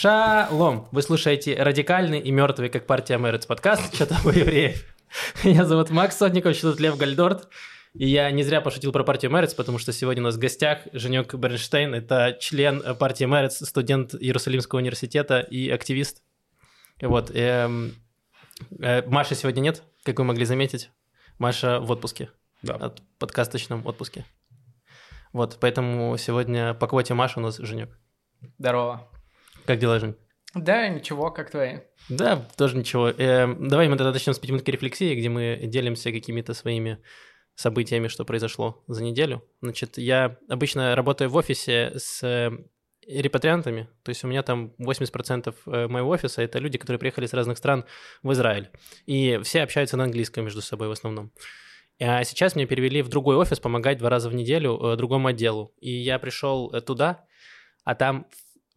Шалом! Вы слушаете «Радикальный и мертвый, как партия Мэрец» подкаст «Что там у евреев?». Меня зовут Макс Сотников, тут Лев Гальдорт. И я не зря пошутил про партию Мэрец, потому что сегодня у нас в гостях Женек Бернштейн. Это член партии Мэрец, студент Иерусалимского университета и активист. Вот. Эм, э, Маши сегодня нет, как вы могли заметить. Маша в отпуске. Да. От подкасточном отпуске. Вот, поэтому сегодня по квоте Маша у нас Женек. Здорово. Как дела, Жень? Да, ничего, как твои? Да, тоже ничего. Э, давай мы тогда начнем с пятиминутки рефлексии, где мы делимся какими-то своими событиями, что произошло за неделю. Значит, я обычно работаю в офисе с э, репатриантами, то есть у меня там 80% э, моего офиса — это люди, которые приехали с разных стран в Израиль. И все общаются на английском между собой в основном. А сейчас меня перевели в другой офис помогать два раза в неделю э, другому отделу. И я пришел э, туда, а там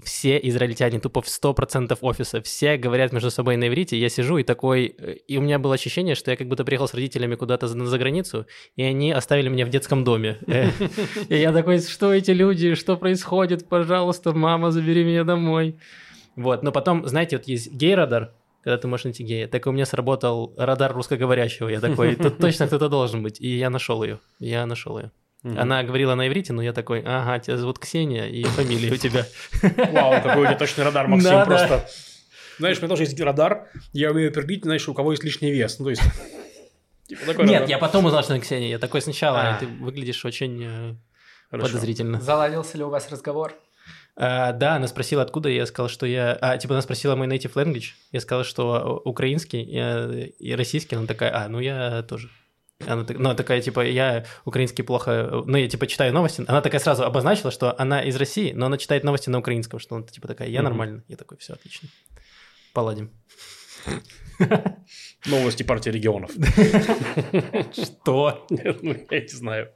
все израильтяне, тупо в 100% офиса, все говорят между собой на иврите, я сижу и такой, и у меня было ощущение, что я как будто приехал с родителями куда-то за, за границу, и они оставили меня в детском доме. И я такой, что эти люди, что происходит, пожалуйста, мама, забери меня домой. Вот, но потом, знаете, вот есть гей-радар, когда ты можешь найти гея. Так у меня сработал радар русскоговорящего. Я такой, тут точно кто-то должен быть. И я нашел ее. Я нашел ее. Угу. Она говорила на иврите, но я такой, ага, тебя зовут Ксения, и фамилия у тебя. Вау, какой у тебя точный радар, Максим, просто. Знаешь, у меня тоже есть радар, я умею определить, знаешь, у кого есть лишний вес. Ну, то есть... Типа Нет, я потом узнал, что она Ксения. Я такой сначала, а. ты выглядишь очень э, подозрительно. Заладился ли у вас разговор? А, да, она спросила, откуда, я сказал, что я... А, типа, она спросила мой native language, я сказал, что украинский и, и российский, она такая, а, ну я тоже. Она, ну, такая, типа, я украинский плохо... Ну, я, типа, читаю новости. Она такая сразу обозначила, что она из России, но она читает новости на украинском, что она, типа, такая, я mm-hmm. нормально. Я такой, все, отлично. Поладим. Новости партии регионов. Что? Ну, я не знаю.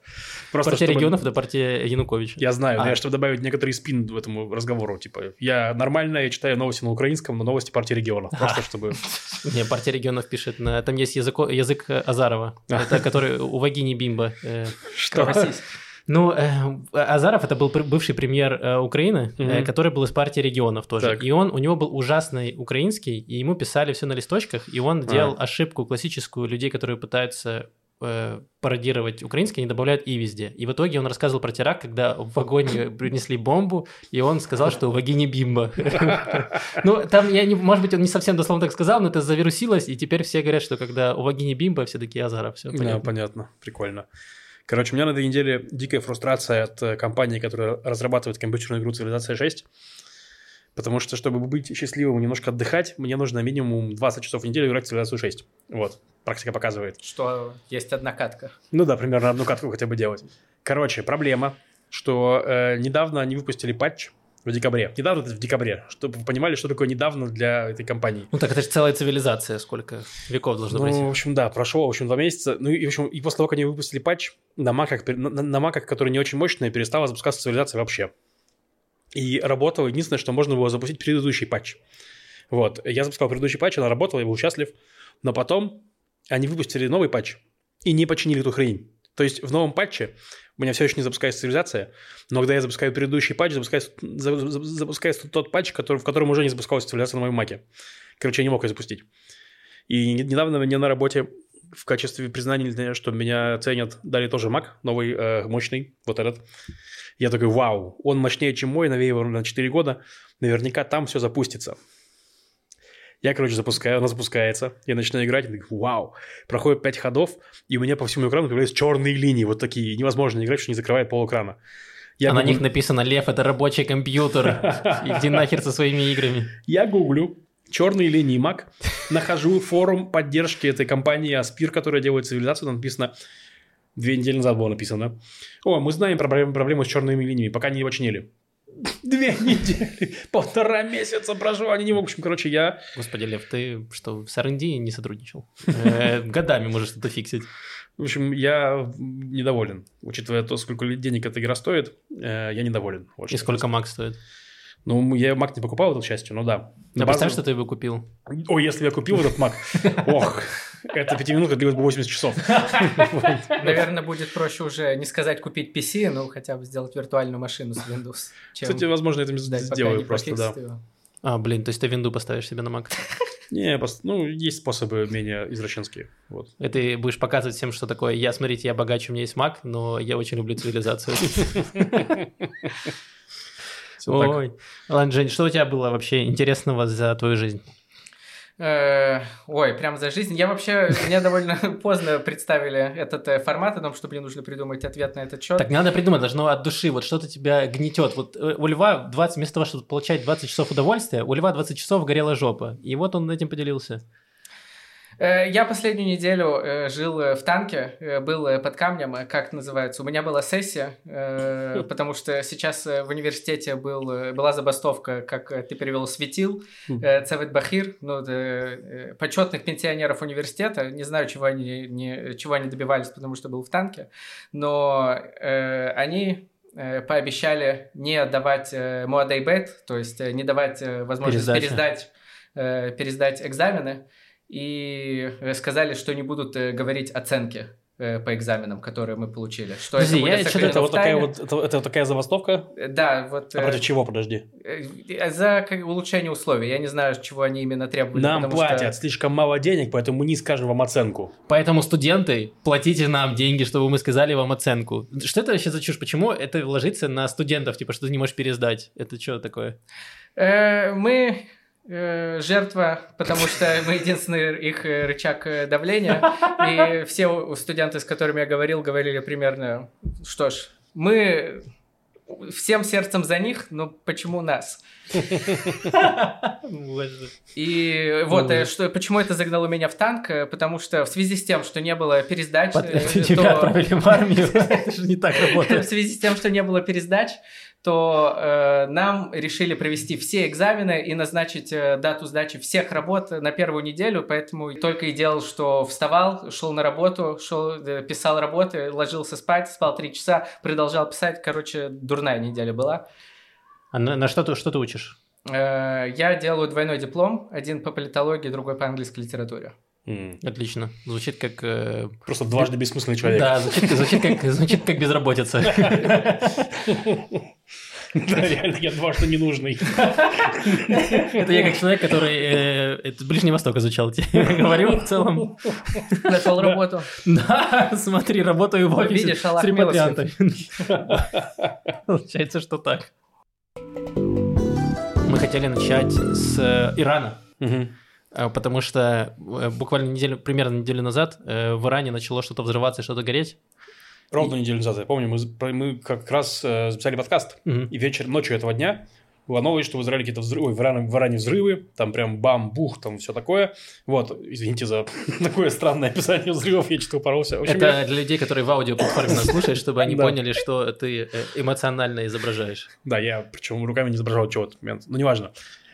Партия регионов – это партия Януковича. Я знаю, но а. я чтобы добавить некоторый спин в этому разговору. Типа, я нормально, я читаю новости на украинском, но новости партии регионов. Просто чтобы... Не, партия регионов пишет, на... там есть язык Азарова, который у Вагини Бимба. Э, Что? Ну, э, Азаров это был бывший премьер э, Украины, mm-hmm. э, который был из партии регионов тоже. Так. И он, у него был ужасный украинский, и ему писали все на листочках, и он а. делал ошибку классическую людей, которые пытаются э, пародировать украинский, они добавляют «и» везде. И в итоге он рассказывал про теракт, когда в вагоне принесли бомбу, и он сказал, что у вагине бимба. Ну, там, я не, может быть, он не совсем дословно так сказал, но это завирусилось, и теперь все говорят, что когда у вагине бимба, все такие Азаров. Все понятно. Да, понятно, прикольно. Короче, у меня на этой неделе дикая фрустрация от э, компании, которая разрабатывает компьютерную игру «Цивилизация 6». Потому что, чтобы быть счастливым и немножко отдыхать, мне нужно минимум 20 часов в неделю играть в «Цивилизацию 6». Вот, практика показывает. Что есть одна катка. Ну да, примерно одну катку хотя бы делать. Короче, проблема, что э, недавно они выпустили патч, в декабре. Недавно это в декабре, чтобы вы понимали, что такое недавно для этой компании. Ну так это же целая цивилизация, сколько веков должно ну, пройти. в общем, да, прошло, в общем, два месяца. Ну и, в общем, и после того, как они выпустили патч, на маках, на, на маках, которые не очень мощные, перестала запускаться цивилизация вообще. И работало единственное, что можно было запустить предыдущий патч. Вот, я запускал предыдущий патч, она работала, я был счастлив. Но потом они выпустили новый патч и не починили эту хрень. То есть в новом патче у меня все еще не запускается цивилизация, но когда я запускаю предыдущий патч, запускается, запускается тот патч, который, в котором уже не запускалась цивилизация на моем маке. Короче, я не мог ее запустить. И недавно мне на работе в качестве признания, что меня ценят, дали тоже мак, новый, э, мощный, вот этот. Я такой, вау, он мощнее, чем мой, новее на 4 года, наверняка там все запустится. Я, короче, запускаю, она запускается, я начинаю играть, и такой, вау. Проходит 5 ходов, и у меня по всему экрану появляются черные линии, вот такие. Невозможно играть, что не закрывает пол экрана. Я а гугл... на них написано «Лев, это рабочий компьютер, иди нахер со своими играми». Я гуглю черные линии Mac, нахожу форум поддержки этой компании Aspir, которая делает цивилизацию, там написано Две недели назад было написано. О, мы знаем проблему, проблему с черными линиями, пока не его чинили. Две недели, полтора месяца прошло, они не могут. В общем, короче, я... Господи, Лев, ты что, с R&D не сотрудничал? Э, годами можешь что-то фиксить. В общем, я недоволен. Учитывая то, сколько денег эта игра стоит, э, я недоволен. И сколько Макс стоит? Ну, я Mac не покупал, это, к счастью, но да. А представь, что ты его купил. Ой, если я купил этот Mac, ох, это пятиминутка длилась бы 80 часов. Наверное, будет проще уже не сказать купить PC, но хотя бы сделать виртуальную машину с Windows. Кстати, возможно, это сделаю просто, да. А, блин, то есть ты винду поставишь себе на Mac? Не, ну, есть способы менее извращенские. Вот. И ты будешь показывать всем, что такое «Я, смотрите, я богаче, у меня есть Mac, но я очень люблю цивилизацию». Ой. Ладно, Жень, что у тебя было вообще интересного за твою жизнь? Э, Ой, прям за жизнь. Я вообще, мне довольно поздно представили этот э, формат о том, что мне нужно придумать ответ на этот счет. Так не надо придумать, должно от души. Вот что-то тебя гнетет. Вот э, у Льва 20, вместо того, чтобы получать 20 часов удовольствия, у Льва 20 часов горела жопа. И вот он этим поделился. Э, Я последнюю неделю э, жил э, в танке, был под камнем, как называется. У меня была сессия, потому что сейчас в университете был, была забастовка, как ты перевел, светил, э, Цевет Бахир, ну, почетных пенсионеров университета. Не знаю, чего они, не, чего они добивались, потому что был в танке, но они пообещали не давать э, Муадайбет, то есть не давать возможность Пересдачи. пересдать, пересдать экзамены, и э, сказали, что не будут э, говорить оценки э, по экзаменам, которые мы получили. Что Подожди, это будет я Это вот такая вот, это, это вот такая забастовка? Да, вот... А э, против чего, подожди? За как, улучшение условий. Я не знаю, чего они именно требовали. Нам потому что- платят слишком мало денег, поэтому мы не скажем вам оценку. Поэтому, студенты, платите нам деньги, чтобы мы сказали вам оценку. Что это вообще за чушь? Почему это ложится на студентов? Типа, что ты не можешь пересдать? Это что такое? Э, Мы жертва, потому что мы единственный их э, рычаг э, давления. И все студенты, с которыми я говорил, говорили примерно, что ж, мы всем сердцем за них, но почему нас? И вот, э, что, почему это загнало меня в танк, э, потому что в связи с тем, что не было пересдач, Под- э, Тебя то- отправили в армию. Это же не так в работает. связи с тем, что не было пересдач, то э, нам решили провести все экзамены и назначить э, дату сдачи всех работ на первую неделю, поэтому только и делал, что вставал, шел на работу, шел, э, писал работы, ложился спать, спал три часа, продолжал писать. Короче, дурная неделя была. А на, на что, ты, что ты учишь? Э, я делаю двойной диплом, один по политологии, другой по английской литературе. М. Отлично. Звучит как... э, Просто дважды бессмысленный человек. Да, звучит, звучит как, звучит как безработица. Да, реально, я дважды ненужный. Это я как человек, который... э, Это Ближний Восток изучал. тебе Говорю в целом. Нашел работу. Да, смотри, работаю в офисе с ремонтантами. Получается, что так. Мы хотели начать с э, Ирана. А, Потому что э, буквально неделю, примерно неделю назад э, в Иране начало что-то взрываться и что-то гореть. Ровно неделю назад, я помню, мы, мы как раз э, записали подкаст, Мгм. и вечер, ночью этого дня была новость, что в Израиле какие-то взрывы, ой, в Иране, в Иране взрывы, там прям бам, бух, там все такое. Вот, извините за такое странное описание взрывов, я что-то упоролся. Общем, Это для людей, которые в аудиоплатформе нас слушают, чтобы они Да. поняли, что ты э, эмоционально изображаешь. Да, я причем руками не изображал чего-то но неважно.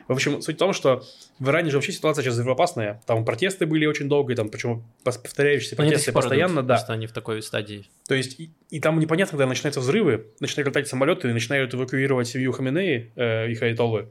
В общем, суть в том, что в Иране же вообще ситуация сейчас взрывоопасная. Там протесты были очень долго, и там причем пос- повторяющиеся Они протесты постоянно, идут, да. Просто они в такой стадии. То есть, и, и там непонятно, когда начинаются взрывы, начинают летать самолеты начинают эвакуировать семью Хаминеи, э, их айтолы,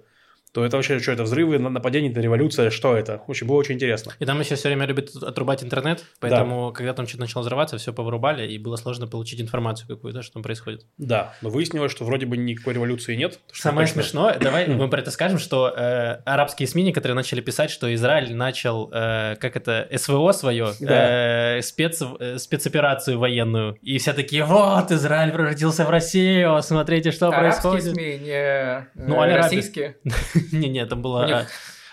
то это вообще что это, взрывы, на- нападения, это революция, что это? В общем, было очень интересно. И там еще все время любят отрубать интернет, поэтому, когда там что-то начало взрываться, все повырубали, и было сложно получить информацию какую-то, что там происходит. Да, но выяснилось, что вроде бы никакой революции нет. что Самое точно- смешное, давай мы про это скажем, что э, арабские СМИ некоторые начали писать, что Израиль начал, э, как это, СВО свое, Да. э, спец, э, спецоперацию военную, и все такие, вот, Израиль превратился в Россию, смотрите, что Арабские происходит. СМИ, не э, Ну, аль-Араби. российские. Не-не, там них- а,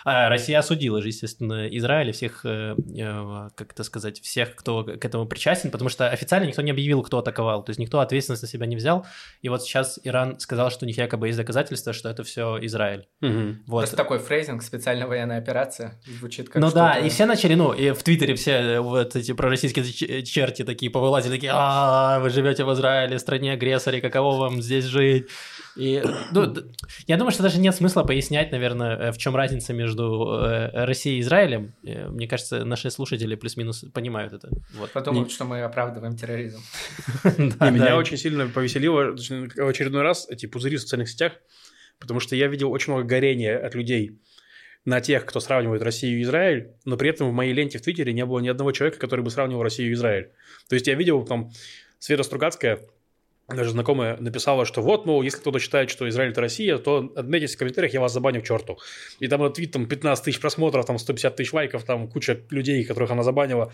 а, Россия осудила же, естественно, Израиль и всех, э, э, как это сказать, всех, кто к этому причастен, потому что официально никто не объявил, кто атаковал, то есть никто ответственность на себя не взял, и вот сейчас Иран сказал, что у них якобы есть доказательства, что это все Израиль. Мгм. Вот. Просто такой фрейзинг, специальная военная операция. Звучит как Ну да, и все начали, ну, и в Твиттере все э, вот эти пророссийские черти такие повылазили, такие, а вы живете в Израиле, стране агрессоре, каково вам здесь жить? И, ну, я думаю, что даже нет смысла пояснять, наверное, э, в чем разница между э, Россией и Израилем. Э, Мне кажется, наши слушатели плюс-минус понимают это. Вот. Подумают, что мы оправдываем терроризм. Меня очень сильно повеселило в очередной раз эти пузыри в социальных сетях, потому что я видел очень много горения от людей на тех, кто сравнивает Россию и Израиль, но при этом в моей ленте в Твиттере не было ни одного человека, который бы сравнивал Россию и Израиль. То есть я видел там Света Стругацкая, даже знакомая написала, что вот, мол, если кто-то считает, что Израиль это Россия, то отметьтесь в комментариях, я вас забаню к черту. И там этот твит, там 15 тысяч просмотров, там 150 тысяч лайков, там куча людей, которых она забанила.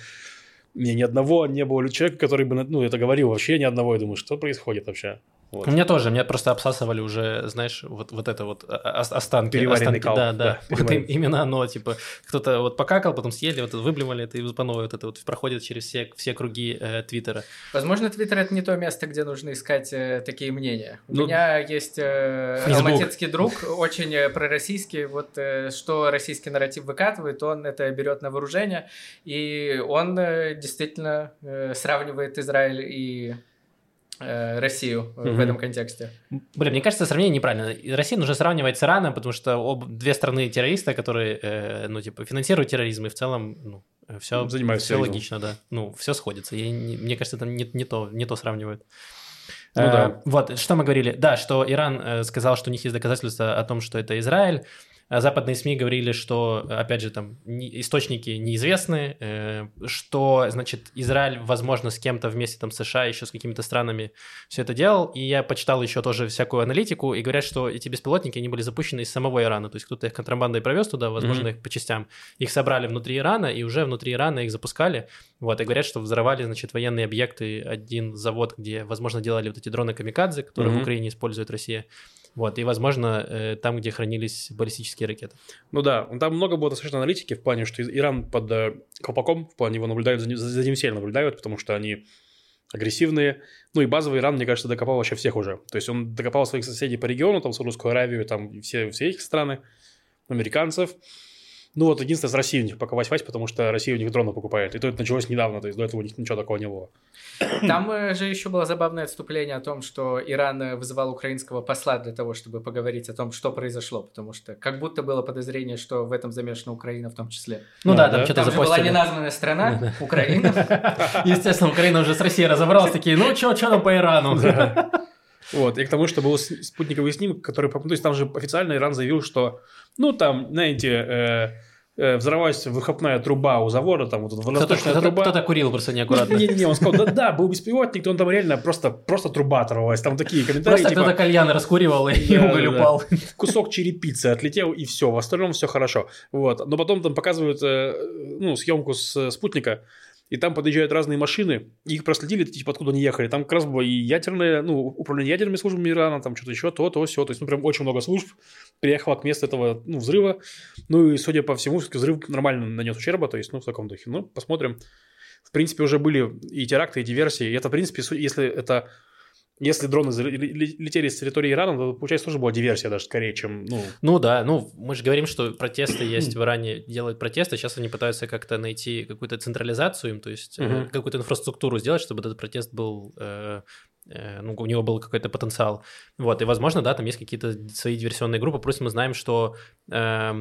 Мне ни одного не было человека, который бы, ну, это говорил вообще ни одного. Я думаю, что происходит вообще? Вот. Меня тоже, меня просто обсасывали уже, знаешь, вот, вот это вот останки. Переваренный останки, кал. Да, да. да вот именно оно, типа, кто-то вот покакал, потом съели, вот это выблевали, это и по новой вот это вот проходит через все, все круги э, Твиттера. Возможно, Твиттер — это не то место, где нужно искать э, такие мнения. У ну, меня есть э, алматинский друг, очень э, пророссийский, вот э, что российский нарратив выкатывает, он это берет на вооружение, и он э, действительно э, сравнивает Израиль и Россию mm-hmm. в этом контексте. Блин, мне кажется, сравнение неправильно. Россию нужно сравнивать с Ираном, потому что об, две страны террориста, которые, э, ну, типа, финансируют терроризм, и в целом, ну, все, Занимаются все логично, да. Ну, все сходится. Я не, мне кажется, там не, не, то, не то сравнивают. Ну э, да. Вот, что мы говорили. Да, что Иран э, сказал, что у них есть доказательства о том, что это Израиль. А западные СМИ говорили, что, опять же, там источники неизвестны, э, что, значит, Израиль, возможно, с кем-то вместе там США, еще с какими-то странами все это делал. И я почитал еще тоже всякую аналитику, и говорят, что эти беспилотники, они были запущены из самого Ирана. То есть кто-то их контрабандой провез туда, возможно, mm-hmm. их по частям. Их собрали внутри Ирана, и уже внутри Ирана их запускали. Вот, и говорят, что взорвали, значит, военные объекты, один завод, где, возможно, делали вот эти дроны камикадзе, которые mm-hmm. в Украине использует Россия. Вот, и, возможно, э, там, где хранились баллистические ракеты. Ну да, там много было достаточно аналитики в плане, что Иран под э, колпаком, в плане его наблюдают, за ним сильно наблюдают, потому что они агрессивные. Ну и базовый Иран, мне кажется, докопал вообще всех уже. То есть он докопал своих соседей по региону, там Саудовскую Аравию, там все, все их страны, американцев. Ну вот единственное, с Россией у них пока вась потому что Россия у них дроны покупает. И то это началось недавно, то есть до этого у них ничего такого не было. Там э, же еще было забавное отступление о том, что Иран э, вызывал украинского посла для того, чтобы поговорить о том, что произошло, потому что как будто было подозрение, что в этом замешана Украина в том числе. Ну да, там что-то Там же была неназванная страна, Украина. Естественно, Украина уже с Россией разобралась, такие, ну что, что там по Ирану? Вот, и к тому, что был спутниковый снимок, который... То есть там же официально Иран заявил, что, ну, там, знаете, э, э, взорвалась выхлопная труба у завода, там вот водосточная кто-то, труба. Кто-то курил просто неаккуратно. Не-не-не, он сказал, да-да, был беспилотник, он там реально просто, просто труба оторвалась. Там такие комментарии, Просто типа, кто-то кальян раскуривал, и уголь упал. Кусок черепицы отлетел, и все, в остальном все хорошо. Вот. Но потом там показывают, э, ну, съемку с спутника, и там подъезжают разные машины, их проследили, типа, откуда они ехали. Там как раз было и ядерное, ну, управление ядерными службами Ирана, там что-то еще, то, то, все. То есть, ну, прям очень много служб приехало к месту этого, ну, взрыва. Ну, и, судя по всему, все-таки взрыв нормально нанес ущерба, то есть, ну, в таком духе. Ну, посмотрим. В принципе, уже были и теракты, и диверсии. И это, в принципе, если это если дроны летели с территории Ирана, то, получается, тоже была диверсия даже скорее, чем... Ну, ну да, ну мы же говорим, что протесты есть в Иране, делают протесты, сейчас они пытаются как-то найти какую-то централизацию им, то есть угу. какую-то инфраструктуру сделать, чтобы этот протест был... Э, э, ну, у него был какой-то потенциал. Вот, и, возможно, да, там есть какие-то свои диверсионные группы, просто мы знаем, что э,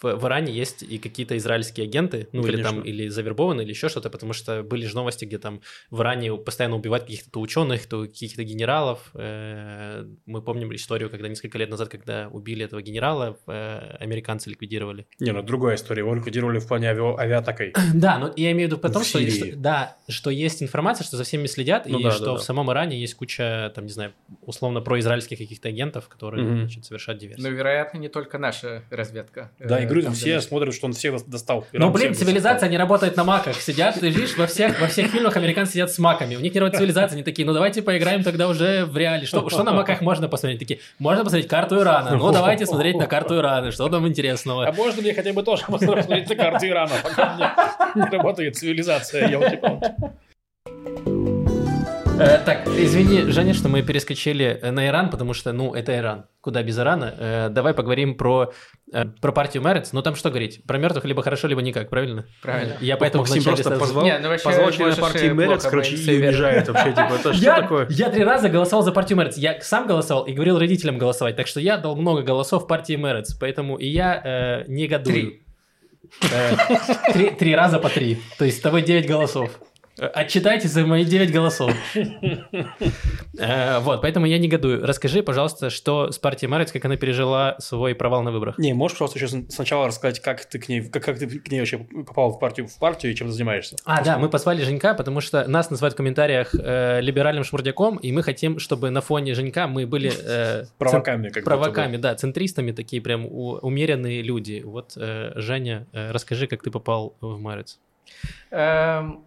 в, в Иране есть и какие-то израильские агенты, ну, Конечно. или там, или завербованы, или еще что-то, потому что были же новости, где там в Иране постоянно убивают каких-то то ученых, то каких-то генералов. Э, мы помним историю, когда несколько лет назад, когда убили этого генерала, э, американцы ликвидировали. Не, ну другая история, его ликвидировали в плане ави... авиатакой. Да, но я имею в виду потом, что, что, да, что есть информация, что за всеми следят, ну, и да, что да, в да. самом Иране есть куча, там, не знаю, условно произраильских каких-то агентов, которые, угу. значит, совершают диверсию. Ну, вероятно, не только наша разведка. Да, и говорю, там все смотрят, что он всех достал. Ну, блин, цивилизация не работает на маках. Сидят, ты видишь, во всех, во всех фильмах американцы сидят с маками. У них не работает цивилизация, они такие, ну давайте поиграем тогда уже в реале. Что, что на маках можно посмотреть? Такие, можно посмотреть карту Ирана. Ну, давайте смотреть на карту Ирана. Что там интересного? А можно мне хотя бы тоже посмотреть на карту Ирана, пока не работает цивилизация, елки-палки. Э, так, извини, Женя, что мы перескочили э, на Иран, потому что, ну, это Иран. Куда без Ирана? Э, давай поговорим про, про партию Мерец. Ну, там что говорить? Про мертвых либо хорошо, либо никак, правильно? Правильно. Я поэтому Максим просто сразу... позвал, Не, ну, позвал члена партии Мерец, короче, и уезжает вообще. Типа, это что я, такое? Я три раза голосовал за партию Мерец. Я сам голосовал и говорил родителям голосовать. Так что я дал много голосов партии Мерец. Поэтому и я э, негодую. Три. Три раза по три. То есть с тобой девять голосов. Отчитайте за мои 9 голосов. Э, вот, поэтому я негодую. Расскажи, пожалуйста, что с партией Марец, как она пережила свой провал на выборах? Не, можешь просто еще сначала рассказать, как ты к ней, как, как ты к ней вообще попал в партию, в партию и чем ты занимаешься? А, да, мы позвали Женька, потому что нас называют в комментариях э, либеральным шмурдяком, и мы хотим, чтобы на фоне Женька мы были... Э, провоками, как Провоками, да, центристами, такие прям умеренные люди. Вот, э, Женя, э, расскажи, как ты попал в Марец. Эм,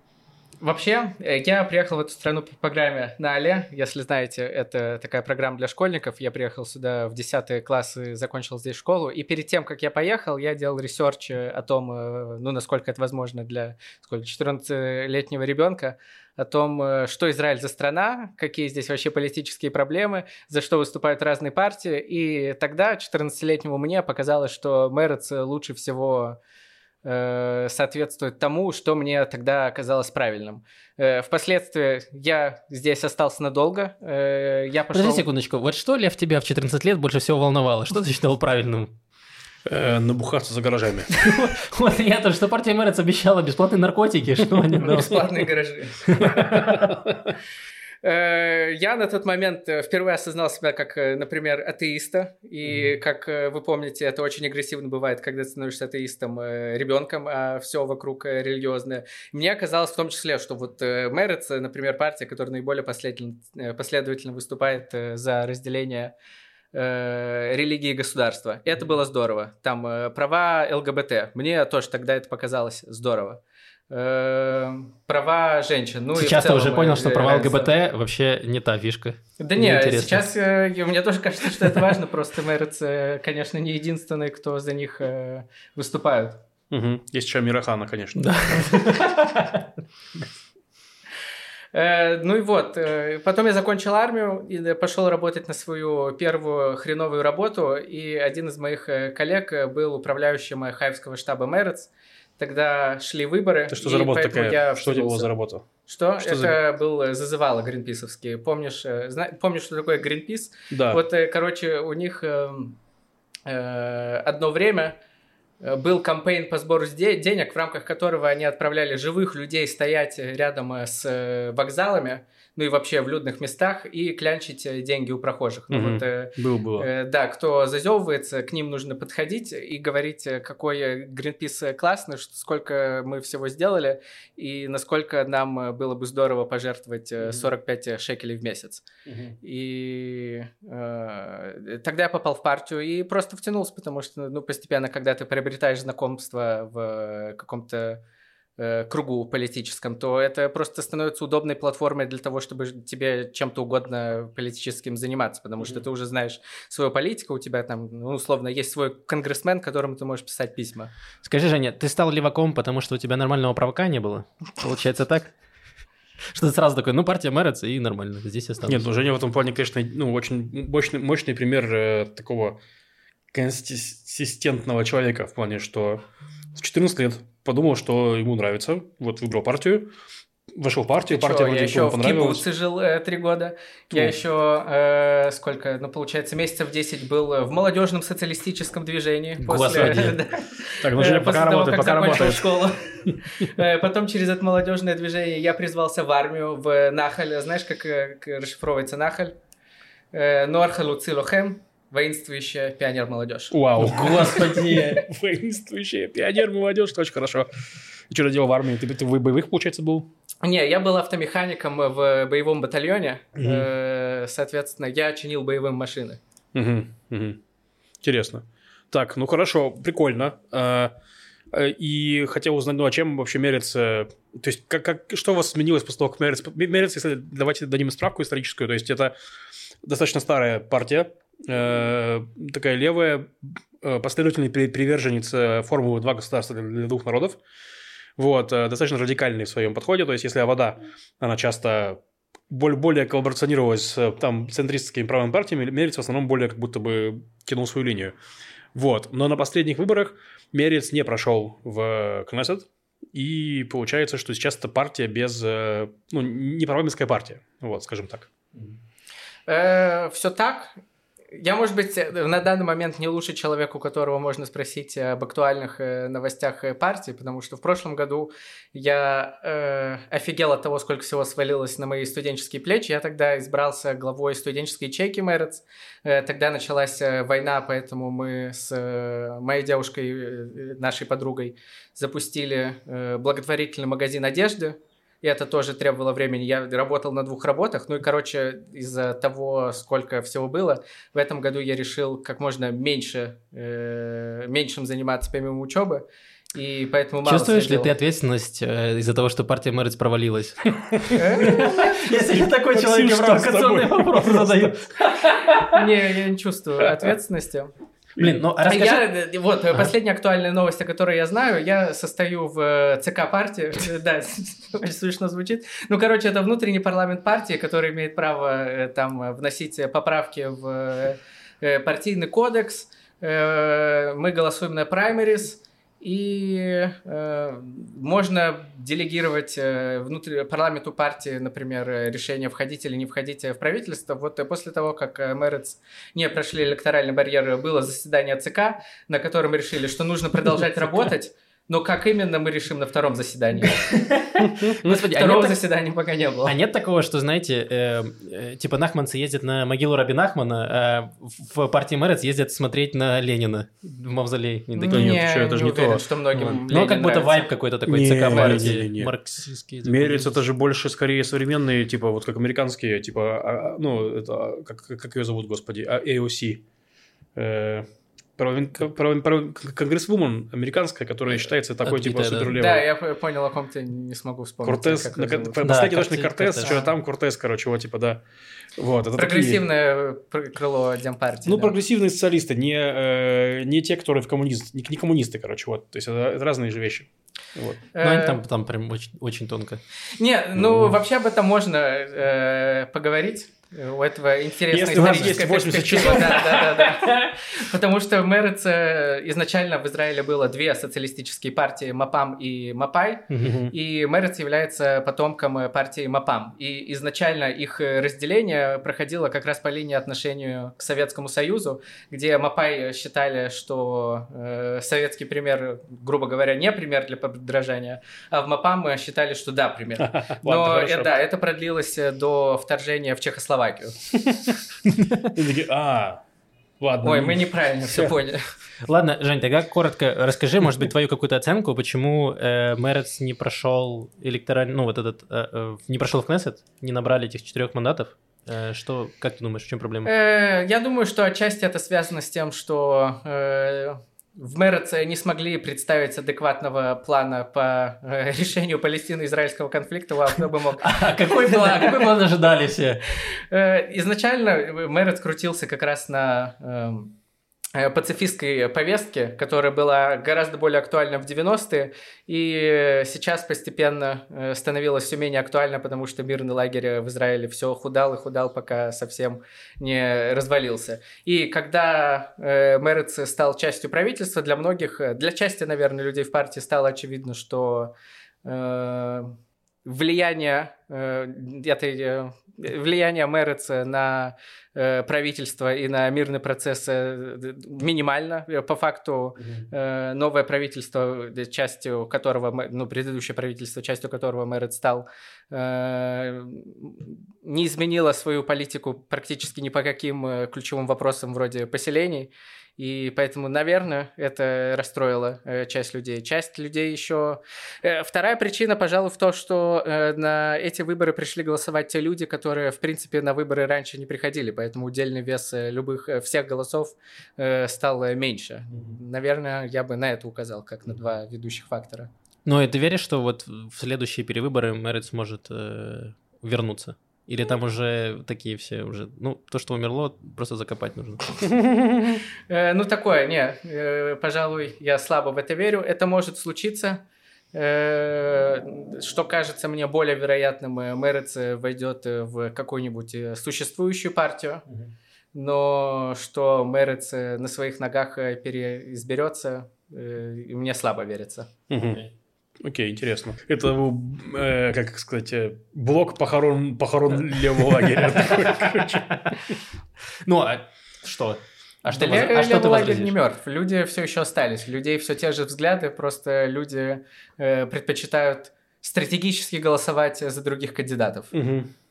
Вообще, э, я приехал в эту страну по программе Наале. Если знаете, это такая программа для школьников. Я приехал сюда в 10 классы, закончил здесь школу. И перед тем, как я поехал, я делал research э, о том, э, ну, насколько это возможно для 14-летнего ребенка, о том, что Израиль за страна, какие здесь вообще политические проблемы, за что выступают разные партии. И тогда 14-летнему мне показалось, что Мэрец лучше всего Э, соответствует тому, что мне тогда казалось правильным. Э, впоследствии я здесь остался надолго. Э, я пошел... Подожди секундочку. Вот что, Лев, тебя в 14 лет больше всего волновало? Что ты считал правильным? набухаться за гаражами. Вот я то, что партия Мэрец обещала бесплатные наркотики, что они... Бесплатные гаражи. Э, я на тот момент э, впервые осознал себя как, э, например, атеиста. И, как вы помните, это очень агрессивно бывает, когда ты становишься атеистом ребенком, а все вокруг религиозное. Мне казалось в том числе, что вот Мэрец, например, партия, которая наиболее последовательно, последовательно выступает за разделение религии и государства. Это было здорово. Там права ЛГБТ. Мне тоже тогда это показалось здорово. Эм, права женщин. Ну, сейчас ты уже понял, что права ЛГБТ вообще не та фишка. Да нет, сейчас э, мне тоже кажется, что это важно, просто Мэрец, э, конечно, не единственный, кто за них э, выступают. Угу. Есть еще Мирахана, конечно. Да. Ну и вот, потом я закончил армию и пошел работать на свою первую хреновую работу, и один из моих коллег был управляющим Хайвского штаба Мэрец, Тогда шли выборы. Это что за работа такая? Я что это было за работа? Что? что это за... был э, зазывало гринписовский. Помнишь, э, зна... помнишь, что такое гринпис? Да. Вот, э, короче, у них э, э, одно время был кампейн по сбору денег, в рамках которого они отправляли живых людей стоять рядом с вокзалами, ну и вообще в людных местах, и клянчить э, деньги у прохожих. Ну, вот, э, Был, было. Э, да, кто зазевывается, к ним нужно подходить и говорить, э, какой Greenpeace классный, что, сколько мы всего сделали, и насколько нам было бы здорово пожертвовать mm-hmm. 45 шекелей в месяц. Mm-hmm. И э, тогда я попал в партию и просто втянулся, потому что, ну, постепенно, когда ты приобретаешь знакомство в каком-то Э, кругу политическом, то это просто становится удобной платформой для того, чтобы тебе чем-то угодно политическим заниматься, потому что ты уже знаешь свою политику, у тебя там, ну, условно, есть свой конгрессмен, которому ты можешь писать письма. Скажи, Женя, ты стал леваком, потому что у тебя нормального правка не было? Получается так? Что ты сразу такой, ну, партия Мэрец, и нормально, здесь я останусь. Нет, ну, Женя в этом плане, конечно, ну, очень мощный, мощный пример э, такого консистентного человека в плане, что в 14 лет подумал, что ему нравится, вот выбрал партию, вошел в партию, Ты партия что, вроде я еще в Кибуце жил э, три года. Фу. Я еще э, сколько, ну получается месяцев 10 был в молодежном социалистическом движении. После, так, ну Женя пока работает, пока работает. школу. Э, потом через это молодежное движение я призвался в армию в Нахаль. Знаешь, как, э, расшифровывается Нахаль? Норхаль Уцилохем Воинствующая пионер-молодежь. Вау, господи! Воинствующая пионер-молодежь, очень хорошо. И что ты делал в армии? Ты, ты в боевых, получается, был? Не, я был автомехаником в боевом батальоне. Угу. Соответственно, я чинил боевые машины. Угу, угу. Интересно. Так, ну хорошо, прикольно. А, э, и хотел узнать, ну а чем вообще мерится... То есть, как, как, что у вас сменилось после того, как мерится? Мерится, если давайте дадим справку историческую, то есть это достаточно старая партия, Э, такая левая, э, последовательный приверженец э, формулы «два государства для двух народов». Вот, достаточно радикальный в своем подходе. То есть, если вода, она часто более коллаборационировалась с там, центристскими правыми партиями, Мерец в основном более как будто бы тянул свою линию. Вот. Но на последних выборах Мерец не прошел в Кнессет, и получается, что сейчас это партия без... Ну, не парламентская партия, вот, скажем так. Все так. Я, может быть, на данный момент не лучший человек, у которого можно спросить об актуальных э, новостях э, партии, потому что в прошлом году я э, офигел от того, сколько всего свалилось на мои студенческие плечи. Я тогда избрался главой студенческой ячейки Мэрец. Э, тогда началась э, война, поэтому мы с э, моей девушкой, э, нашей подругой, запустили э, благотворительный магазин одежды и это тоже требовало времени. Я работал на двух работах, ну и, короче, из-за того, сколько всего было, в этом году я решил как можно меньше, э, меньшим заниматься помимо учебы, и поэтому мало Чувствуешь ли ты ответственность э, из-за того, что партия Мэрец провалилась? Если не такой человек, Ксюш, что с провокационные тобой? вопросы задает. Не, я не чувствую ответственности. Блин, ну а расскажи... Я, э, вот, э, последняя актуальная новость, о которой я знаю, я состою в э, ЦК партии, да, смешно звучит. Ну, короче, это внутренний парламент партии, который имеет право там вносить поправки в партийный кодекс. Мы голосуем на праймерис, и э, можно делегировать э, внутри парламенту партии, например, э, решение входить или не входить в правительство. Вот э, после того, как э, Мэрец не прошли электоральный барьер, было заседание ЦК, на котором решили, что нужно продолжать работать. Но как именно мы решим на втором заседании? Господи, а Второго заседания пока не было. А нет такого, что, знаете, э, э, типа нахманцы ездят на могилу Раби Нахмана, а в партии Мэрец ездят смотреть на Ленина в мавзолей. Нет, это ж не то. что многим Ну, как будто вайб какой-то такой Не, ЦК партии, марксистский. Мерец это же больше скорее современные, типа, вот как американские, типа, а, а, ну, это, как, ее зовут, господи, AOC. Э, конгрессвумен американская, которая считается такой, типа, Отбитая, да. суперлевой. Да, я понял, о ком ты не смогу вспомнить. Кортес, как на, последний Корте- Кортес, Кортес. что там Кортес, короче, вот, типа, да. Вот, это такие- Прогрессивное пр- крыло Демпартии. Ну, да. прогрессивные социалисты, не, э, не те, которые в коммунист, не, не коммунисты, короче, вот. То есть это, это разные же вещи. Вот. Ну, они Э, там, там прям очень, очень тонко. Не, ну, Ну. вообще об этом можно э, поговорить. У этого интересная Если историческая есть 80 перспектива. Да, да, да, да. Потому что Мерец э, изначально в Израиле было две социалистические партии Мапам и Мапай. И Мерец является потомком э, партии Мапам. И изначально их э, разделение проходило как раз по линии отношению к Советскому Союзу, где Мапай считали, что э, советский пример, грубо говоря, не пример для подражания, а в Мапам считали, что да, пример. Но да, это продлилось до вторжения в Чехословакию. И такие, а, ладно. Ой, мы неправильно все поняли. Ладно, Жень, тогда коротко расскажи, может быть, твою какую-то оценку, почему э, Мэрец не прошел электоральный, ну, вот этот, э, э, не прошел в Кнессет, не набрали этих четырех мандатов. Э, что, как ты думаешь, в чем проблема? Э, Я думаю, что отчасти это связано с тем, что э, в Мерце не смогли представить адекватного плана по э, решению палестино-израильского конфликта. Вау, кто бы мог. А какой план, какой план ожидали все? Э, Изначально Мерец крутился как раз на эм, пацифистской повестке, которая была гораздо более актуальна в 90-е, и сейчас постепенно э, становилась все менее актуальна, потому что мирный лагерь в Израиле все худал и худал, пока совсем не развалился. И когда э, Мерец стал частью правительства, для многих, э, для части, наверное, людей в партии стало очевидно, что э, влияние э, этой э, влияние Мереца на э, правительство и на мирный процесс э, минимально. Э, По факту э, новое правительство, э, частью которого, ну, предыдущее правительство, частью которого Мерец стал, э, не изменило свою политику практически ни по каким э, ключевым вопросам вроде поселений. И поэтому, наверное, это расстроило э, часть людей. Часть людей еще... Э, вторая причина, пожалуй, в том, что э, на эти выборы пришли голосовать те люди, которые, в принципе, на выборы раньше не приходили. Поэтому удельный вес э, любых, э, всех голосов э, стал э, меньше. Наверное, я бы на это указал, как на два ведущих фактора. Ну, и ты веришь, что вот в следующие перевыборы Мэрец сможет э, вернуться? Или там уже такие все уже... Ну, то, что умерло, просто закопать нужно. Ну, такое, не, пожалуй, я слабо в это верю. Это может случиться. Э, Что кажется мне более вероятным, э, Мерец э, войдет в какую-нибудь существующую партию, но что Мерец на своих ногах переизберется, и мне слабо верится. Окей, интересно. Это, э, как сказать, блок похорон, похорон левого лагеря. Ну, а Что? А что, Да левый- а что ты лагерь не мертв. Люди все еще остались. Людей все те же взгляды, просто люди э, предпочитают стратегически голосовать за других кандидатов.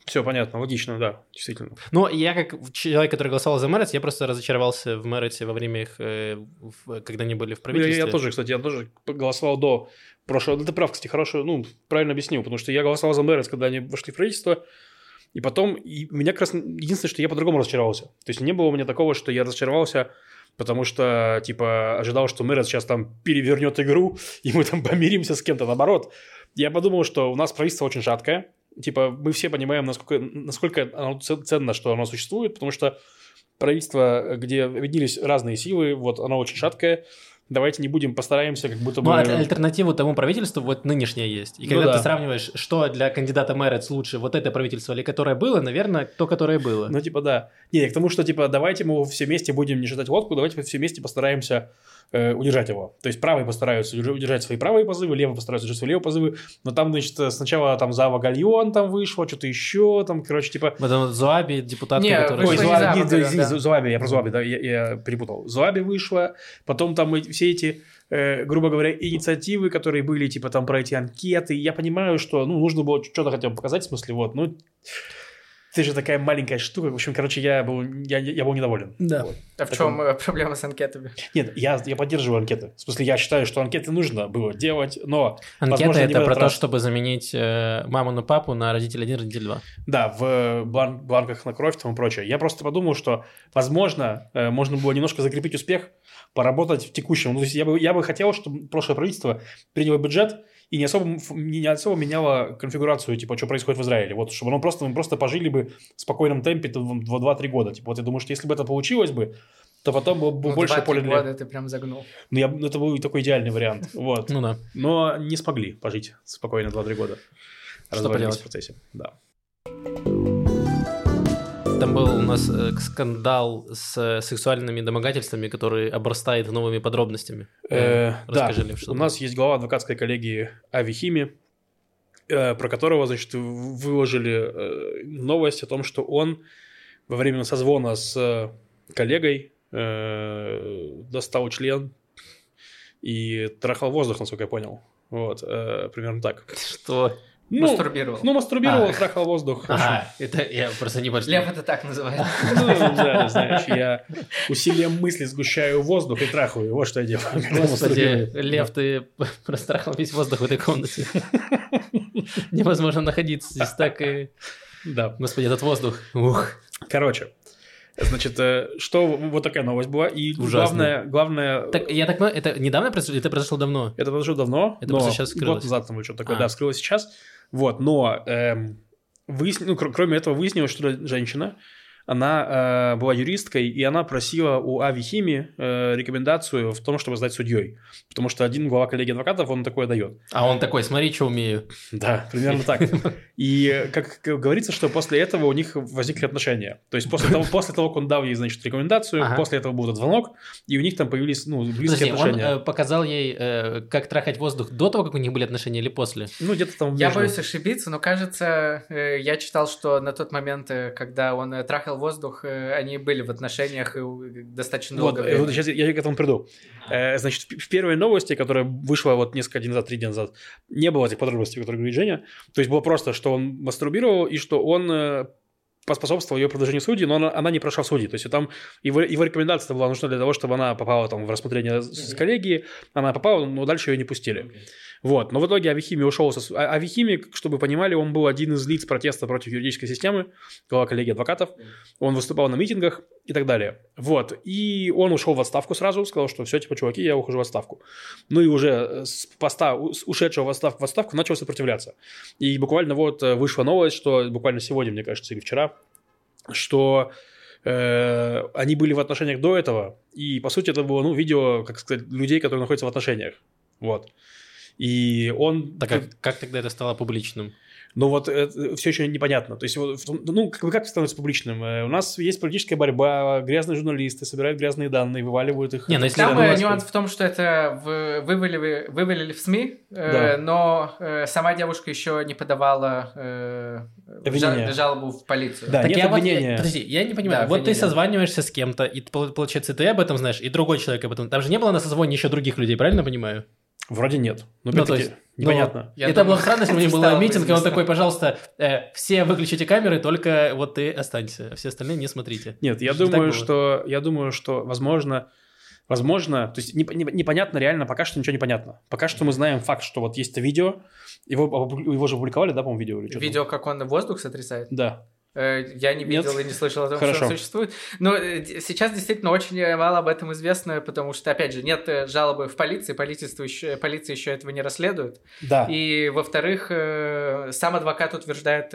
Все понятно, логично, да, действительно. Ну, я как человек, который голосовал за Мэрит, я просто разочаровался в Мэрите во время их, э, в- когда они были в Я, правительстве. я тоже, кстати, я тоже голосовал до прошлого. Ну, ты прав, кстати, хорошо, ну, правильно объяснил, потому что я голосовал за Мэрис, когда они вошли в правительство, и потом, и меня как раз единственное, что я по-другому разочаровался. То есть не было у меня такого, что я разочаровался, потому что, типа, ожидал, что Мэрис сейчас там перевернет игру, и мы там помиримся с кем-то. Наоборот, я подумал, что у нас правительство очень шаткое, типа, мы все понимаем, насколько, насколько оно ценно, что оно существует, потому что правительство, где объединились разные силы, вот оно очень шаткое. Давайте не будем, постараемся, как будто бы... Ну, альтернативу тому правительству вот нынешняя есть. И Ну когда да. ты сравниваешь, что для кандидата Мэритс лучше, вот это правительство или которое было, наверное, то, которое было. Ну, типа, да. Не, к тому, что, типа, давайте мы все вместе будем не считать лодку, давайте все вместе постараемся э, удержать его. То есть правые постараются удерж- удержать свои правые позывы, левые постараются удержать свои левые позывы. Но там, значит, сначала там Зава Гальон там вышло, что-то еще, там, короче, типа... Потом Зуаби, депутатка, Не, которая... Ой, Зуаби, извини, да. Зуаби, я про Зуаби, да, я, я перепутал. Зуаби вышла, потом там все эти, э, грубо говоря, инициативы, которые были, типа, там, про эти анкеты. Я понимаю, что, ну, нужно было что-то хотя бы показать, в смысле, вот, ну, ты же такая маленькая штука. В общем, короче, я был, я, я был недоволен. Да. Вот. А в Таком- чем э, проблема с анкетами? Нет, я, я поддерживаю анкеты. В смысле, я считаю, что анкеты нужно было делать, но, Анкета возможно, это про этот то, раз. чтобы заменить э, маму на папу на родитель 1, родитель 2. Да, в блан- бланках на кровь там и прочее. Я просто подумал, что, возможно, э, можно было немножко закрепить успех, поработать в текущем. Ну, то есть я бы, я бы хотел, чтобы прошлое правительство приняло бюджет и не особо, не особо меняло конфигурацию, типа, что происходит в Израиле. Вот, чтобы оно просто, мы просто пожили бы в спокойном темпе там, в 2-3 года. Типа, вот я думаю, что если бы это получилось бы, то потом было бы Ну, больше поля для... года ты прям загнул. Ну, я, ну, это был такой идеальный вариант. Вот. Ну да. Но не смогли пожить спокойно 2-3 года. Что поделать? в процессе. Да. Там был у нас э, скандал с э, сексуальными домогательствами, который обрастает новыми подробностями. Э, да, Расскажи, Лев, что у нас есть глава адвокатской коллегии Авихими, э, про которого, значит, выложили э, новость о том, что он во время созвона с э, коллегой э, достал член и трахал воздух, насколько я понял. Вот, э, примерно так. Что? Ну, Мастурбировал. ну, мастурбировал, А. трахал воздух. Ага, это я просто не понял. Лев это так называет. Ну, да, знаешь, я усилием мысли сгущаю воздух и трахаю. Вот что я делаю. Господи. Лев, ты прострахал весь воздух в этой комнате. Невозможно находиться здесь так и... Да. Господи, этот воздух. Ух. Короче, значит, э, что вот такая новость была. И Ужасно. главное, главное, Так, я так понимаю, это недавно произошло? Это произошло давно? это произошло давно, Это но просто сейчас вскрылось. год назад там что-то такое, А. да, вскрылось сейчас. Вот, но эм, выясни- ну, кр- кроме этого выяснилось, что женщина, она э, была юристкой, и она просила у Авихими э, рекомендацию в том, чтобы стать судьей. Потому что один глава коллегии адвокатов, он такое дает. А он такой, смотри, что умею. Да, примерно так. И как говорится, что после этого у них возникли отношения. То есть после того, после того, как он дал ей, значит, рекомендацию, Ага. после этого был этот звонок, и у них там появились, ну, близкие Подожди, он отношения. э, показал ей, э, как трахать воздух до того, как у них были отношения, или после? Ну, где-то там Я боюсь ошибиться, но кажется, э, я читал, что на тот момент, э, когда он э, трахал воздух, э, они были в отношениях достаточно Вот, долго э, вот сейчас я к этому приду. Э, Значит, в первой новости, которая вышла вот несколько дней назад, три дня назад, не было этих подробностей, которые говорит Женя. То есть было просто, что он мастурбировал и что он поспособствовал ее продвижению в судьи, но она, она не прошла в судьи. То есть там его, его рекомендация была нужна для того, чтобы она попала там в рассмотрение с с коллегии, она попала, но дальше ее не пустили. Вот. Но в итоге Авихими ушел. Со... а- чтобы понимали, он был один из лиц протеста против юридической системы, глава коллегии адвокатов. Он выступал на митингах и так далее. Вот. И он ушел в отставку сразу, сказал, что все, типа, чуваки, я ухожу в отставку. Ну и уже э, с поста ушедшего в отставку, в отставку начал сопротивляться. И буквально вот э, вышла новость, что буквально сегодня, мне кажется, или вчера, что э, они были в отношениях до этого, и, по сути, это было, ну, видео, как сказать, людей, которые находятся в отношениях. Вот. И он... Так как, как тогда это стало публичным? Но вот это все еще непонятно. То есть, вот, ну, как, как становится публичным? Э, У нас есть политическая борьба, грязные журналисты собирают гразные данные, вываливают их. Не, ну, если э, ну, нюанс в том, что это в- вывалили, вывалили в СМИ, э, Да. но э, сама девушка еще не подавала э, Обвинение. жа- жалобу в полицию. Да, Так нет я вот- обвинения. подожди, я не понимаю. Да, вот ты обвинения. созваниваешься с кем-то, и пол- получается, ты об этом знаешь, и другой человек об этом. Там же не было на созвоне еще других людей, правильно понимаю? Вроде нет. Ну, Ну, то опять-таки, есть, непонятно. Я это думаю, было странно, если бы у них был митинг, и он такой, пожалуйста, э, все выключите камеры, только вот ты останься, все остальные не смотрите. Нет, я Что думаю, что я думаю, что возможно, возможно, то есть неп- неп- непонятно реально, пока что ничего не понятно. Пока что мы знаем факт, что вот есть это видео, его, его же опубликовали, да, по-моему, видео или что? Видео, как он воздух сотрясает. Да. Э, Я не Нет? видел и не слышал о том, Хорошо. что он существует. Но э, сейчас действительно очень э, мало об этом известно, потому что, опять же, нет жалобы в полиции, полиция еще, полиция еще этого не расследует. Да. И, во-вторых, сам адвокат утверждает,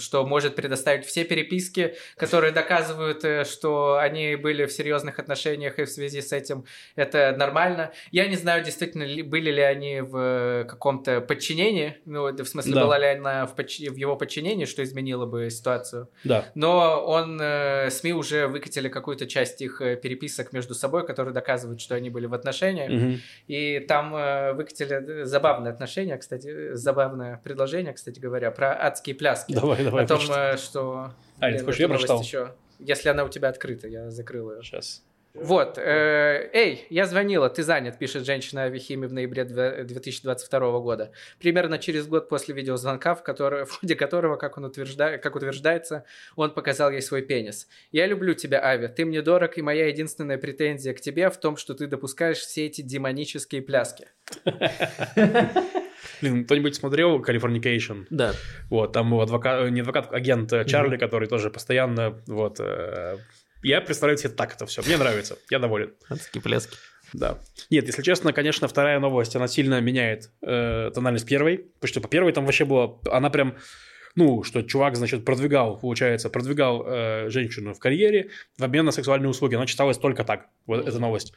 что может предоставить все переписки, которые доказывают, что они были в серьезных отношениях, и в связи с этим это нормально. Я не знаю, действительно, ли- были ли они в каком-то подчинении, ну, в смысле, Да. была ли она в, подч- в его подчинении, что изменило бы ситуацию. Да. Но он, э, СМИ уже выкатили какую-то часть их э, переписок между собой, которые доказывают, что они были в отношениях. Мгм. И там э, выкатили забавное отношение, кстати, э, забавное предложение, кстати говоря, про адские пляски. Давай, давай. О том, прочитай. э, что... А, Блин, хочешь, я прочитал? еще- Если она у тебя открыта, я закрыл ее. Сейчас. Вот. э, Эй, я звонила, ты занят, пишет женщина Авихиме в ноябре две- 2022 года. Примерно через год после видеозвонка, в, который- в ходе которого, как, он утверждает, как утверждается, он показал ей свой пенис. «Я люблю тебя, Ави, ты мне дорог, и моя единственная претензия к тебе в том, что ты допускаешь все эти демонические пляски». Блин, кто-нибудь смотрел Californication? Да. Вот, там его адвокат, не адвокат, агент э, Чарли, который тоже постоянно, вот, э, я представляю себе так это все. Мне нравится, я доволен. Адские пляски. Да. Нет, если честно, конечно, вторая новость, она сильно меняет э, тональность первой, потому что по первой там вообще было, она прям, ну, что чувак, значит, продвигал, получается, продвигал э, женщину в карьере в обмен на сексуальные услуги. Она читалась только так, вот эта новость.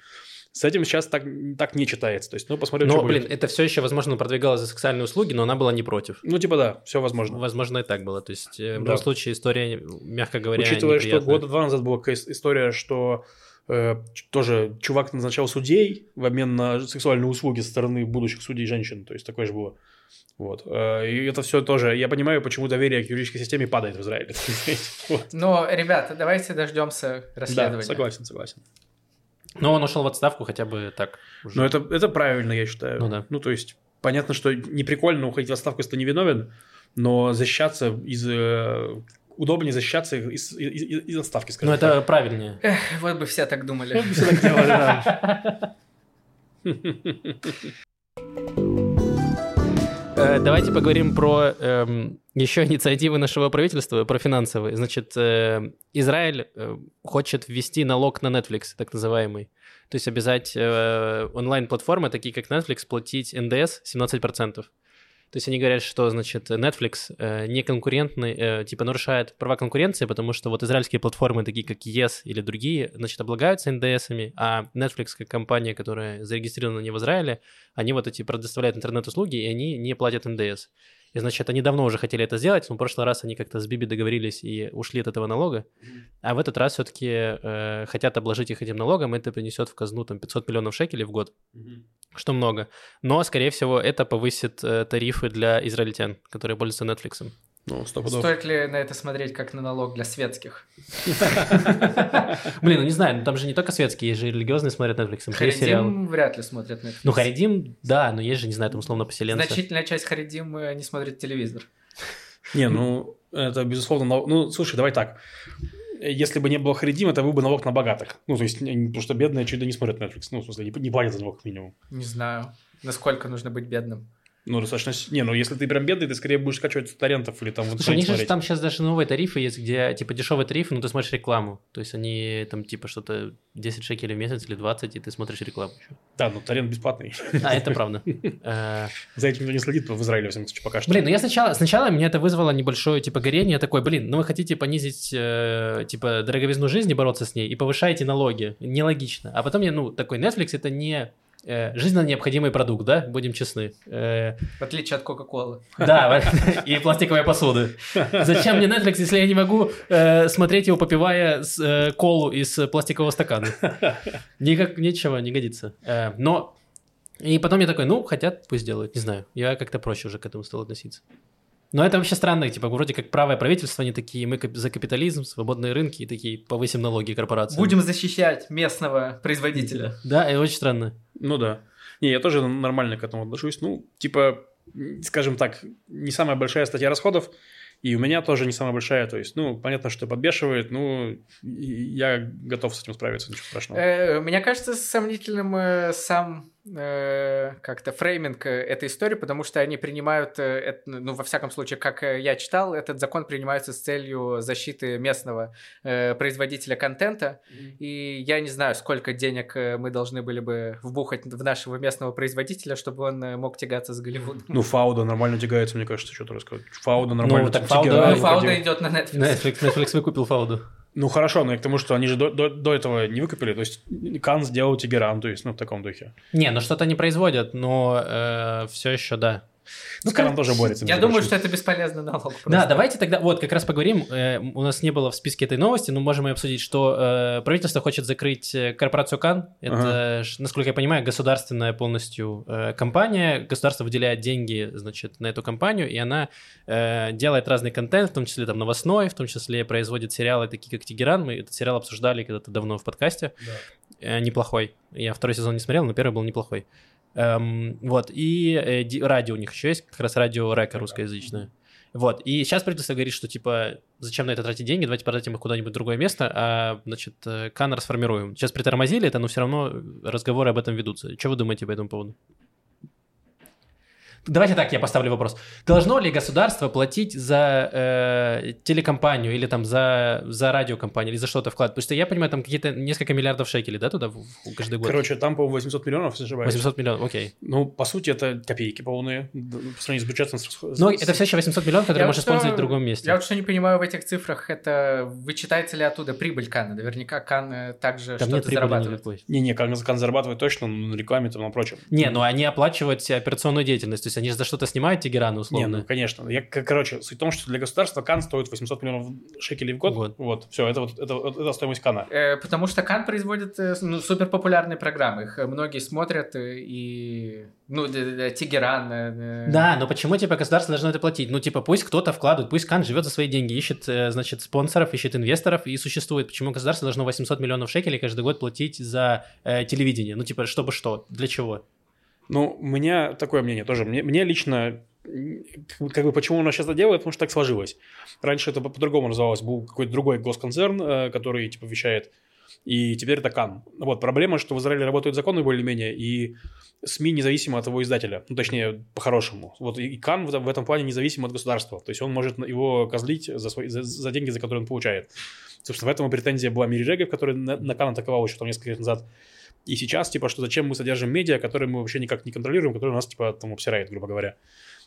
С этим сейчас так, так не читается. То есть, ну, посмотрим, Но, что будет. блин, это все еще, возможно, продвигалось за сексуальные услуги, но она была не против. Ну, типа да, все возможно. Возможно, и так было. То есть, э, в Да. любом случае, история, мягко говоря, Учитывая, что неприятная. года два назад была история, что э, тоже чувак назначал судей в обмен на сексуальные услуги со стороны будущих судей женщин. То есть такое же было. Вот. Э, И это все тоже... Я понимаю, почему доверие к юридической системе падает в Израиле. Но, ребята, давайте дождемся Да, расследования. согласен, согласен. Но он ушел в отставку хотя бы так. уже. Но это, это правильно, я считаю. Ну да. Ну, то есть, понятно, что не прикольно уходить в отставку, если ты не виновен, но защищаться из... э, Удобнее защищаться из, из, из- из отставки, скажем Ну, это правильнее. Эх, вот бы все так думали. так. Все так делали, да. Э, Давайте поговорим про эм, еще инициативы нашего правительства, про финансовые. Значит, э, Израиль э, хочет ввести налог на Netflix, так называемый. То есть обязать э, онлайн-платформы, такие как Netflix, платить НДС 17%. То есть они говорят, что, значит, Netflix э, не конкурентный, э, типа нарушает права конкуренции, потому что вот израильские платформы, такие как Yes или другие, значит, облагаются НДСами, а Netflix, как компания, которая зарегистрирована не в Израиле, они вот эти предоставляют интернет-услуги, и они не платят НДС. И, значит, они давно уже хотели это сделать, но в прошлый раз они как-то с Биби договорились и ушли от этого налога. А в этот раз все-таки э, хотят обложить их этим налогом, это принесет в казну там 500 миллионов шекелей в год, что много. Но, скорее всего, это повысит э, тарифы для израильтян, которые пользуются Netflix. Ну. Стоит ли на это смотреть как на налог для светских? Блин, ну не знаю, ну там же не только светские, есть же религиозные смотрят Netflix. Харидим вряд ли смотрят Netflix. Ну, Харидим, да, но есть же, не знаю, там условно поселенцы. Значительная часть Харидим э, не смотрит телевизор. Не, ну, это безусловно... Ну, слушай, давай так. Если бы не было Харидим, это был бы налог на богатых. Ну, то есть, потому что бедные чуть ли не смотрят Netflix. Ну, в смысле, не, не платят за него минимум. Не знаю, насколько нужно быть бедным. Ну, достаточно... Не, ну, если ты прям бедный, ты скорее будешь скачивать с торрентов или там Слушай, у них же там сейчас даже новые тарифы есть, где, типа, дешевые тарифы, но ты смотришь рекламу. То есть они там, типа, что-то 10 шекелей в месяц или 20, и ты смотришь рекламу. Да, ну, торрент бесплатный. А, это правда. За этим никто не следит в Израиле, во всяком случае, пока что. Блин, ну я сначала, сначала мне это вызвало небольшое, типа, горение. Я такой, блин, ну вы хотите понизить, э, типа, дороговизну жизни, бороться с ней, и повышаете налоги. Нелогично. А потом я, ну, такой, Netflix это не э, жизненно необходимый продукт, да, будем честны. Э, В отличие от Кока-Колы. да, и пластиковой посуды. Зачем мне Netflix, если я не могу э, смотреть его, попивая с, э, колу из пластикового стакана? Никак, ничего, не годится. Э, но... И потом я такой, ну, хотят, пусть делают, не знаю. Я как-то проще уже к этому стал относиться. Но это вообще странно, типа, вроде как правое правительство, они такие, мы за капитализм, свободные рынки, и такие, повысим налоги корпорации. Будем защищать местного производителя. Да, и очень странно. Ну да. Не, я тоже нормально к этому отношусь. Ну, типа, скажем так, не самая большая статья расходов, и у меня тоже не самая большая. То есть, ну, понятно, что подбешивает, ну, я готов с этим справиться, ничего страшного. Э, Мне кажется сомнительным э, сам как-то фрейминг э, этой истории, потому что они принимают, э, ну, во всяком случае, как э, я читал, этот закон принимается с целью защиты местного э, производителя контента, и я не знаю, сколько денег э, мы должны были бы вбухать в нашего местного производителя, чтобы он э, мог тягаться с Голливудом. Ну, Фауда нормально тягается, мне кажется, что-то рассказать. Фауда нормально. так тягает, Фауда- Ну, выходил. Фауда идет на Netflix. Netflix, Netflix выкупил Фауду. Ну, хорошо, но я к тому, что они же до, до- до этого не выкупили. То есть, Кан сделал Тегеран, то есть, ну, в таком духе. Не, ну что-то не производят, но все еще да. Ну, Кан тоже борется. Я думаю, что это бесполезный налог. Да, просто. давайте тогда, вот, как раз поговорим, э, у нас не было в списке этой новости, но можем и обсудить, что э, правительство хочет закрыть э, корпорацию Кан. Это, ш- насколько я понимаю, государственная полностью э, компания. Государство выделяет деньги, значит, на эту компанию, и она э, делает разный контент, в том числе там новостной, в том числе производит сериалы, такие как Тегеран. Мы этот сериал обсуждали когда-то давно в подкасте. Э, неплохой. Я второй сезон не смотрел, но первый был неплохой. Эм, вот, и э, ди- радио у них еще есть, как раз радио Река русскоязычное. Вот, и сейчас правительство говорит, что, типа, зачем на это тратить деньги, давайте потратим их куда-нибудь в другое место, а, значит, э, Кан расформируем. Сейчас притормозили это, но все равно разговоры об этом ведутся. Что вы думаете по этому поводу? Давайте так, я поставлю вопрос. Должно ли государство платить за э, телекомпанию или там за, за радиокомпанию или за что-то вклад? Потому что я понимаю, там какие-то несколько миллиардов шекелей, да, туда в- в- каждый год? Короче, там, по 800 миллионов, если не ошибаюсь. 800 миллионов, окей. Ну, по сути, это копейки полные по сравнению с бюджетом. Но с- это все еще 800 миллионов, которые Я можно что- использовать в другом месте. Я вот что не понимаю в этих цифрах, это вычитается ли оттуда прибыль Кана? Наверняка Кан э, также Там что-то зарабатывает. Не-не, Кан, Кан зарабатывает точно на рекламе и на прочем. Не, ну они оплачивают операционную деятельность, то есть они же за что-то снимают Тегеран, Не, условно. ну, конечно. Я, короче, суть в том, что для государства Кан стоит 800 миллионов шекелей в год. В год. Вот, все, это вот это, это стоимость Кана. Э, Потому что Кан производит э, ну, супер популярные программы. Их э, многие смотрят э, и... Ну, Тегеран. Да, но почему, типа, государство должно это платить? Ну, типа, пусть кто-то вкладывает, пусть Кан живет за свои деньги, ищет, значит, спонсоров, ищет инвесторов и существует. Почему государство должно 800 миллионов шекелей каждый год платить за э, телевидение? Ну, типа, чтобы что? Для чего? Ну, у меня такое мнение тоже. Мне, мне лично, как бы, почему нас сейчас это делает, потому что так сложилось. Раньше это по- по-другому называлось, был какой-то другой госконцерн, э, который типа вещает, и теперь это Кан. Вот проблема, что в Израиле работают законы более-менее, и СМИ независимо от его издателя, ну, точнее, по-хорошему. Вот и Кан в, этом- плане независим от государства, то есть он может его козлить за, свои, за, за деньги, за которые он получает. Собственно, в этом и претензия была Мири Регев, который на, на Кан атаковал еще там несколько лет назад. И сейчас, типа, что зачем мы содержим медиа, которые мы вообще никак не контролируем, которые нас, типа, там обсирает, грубо говоря.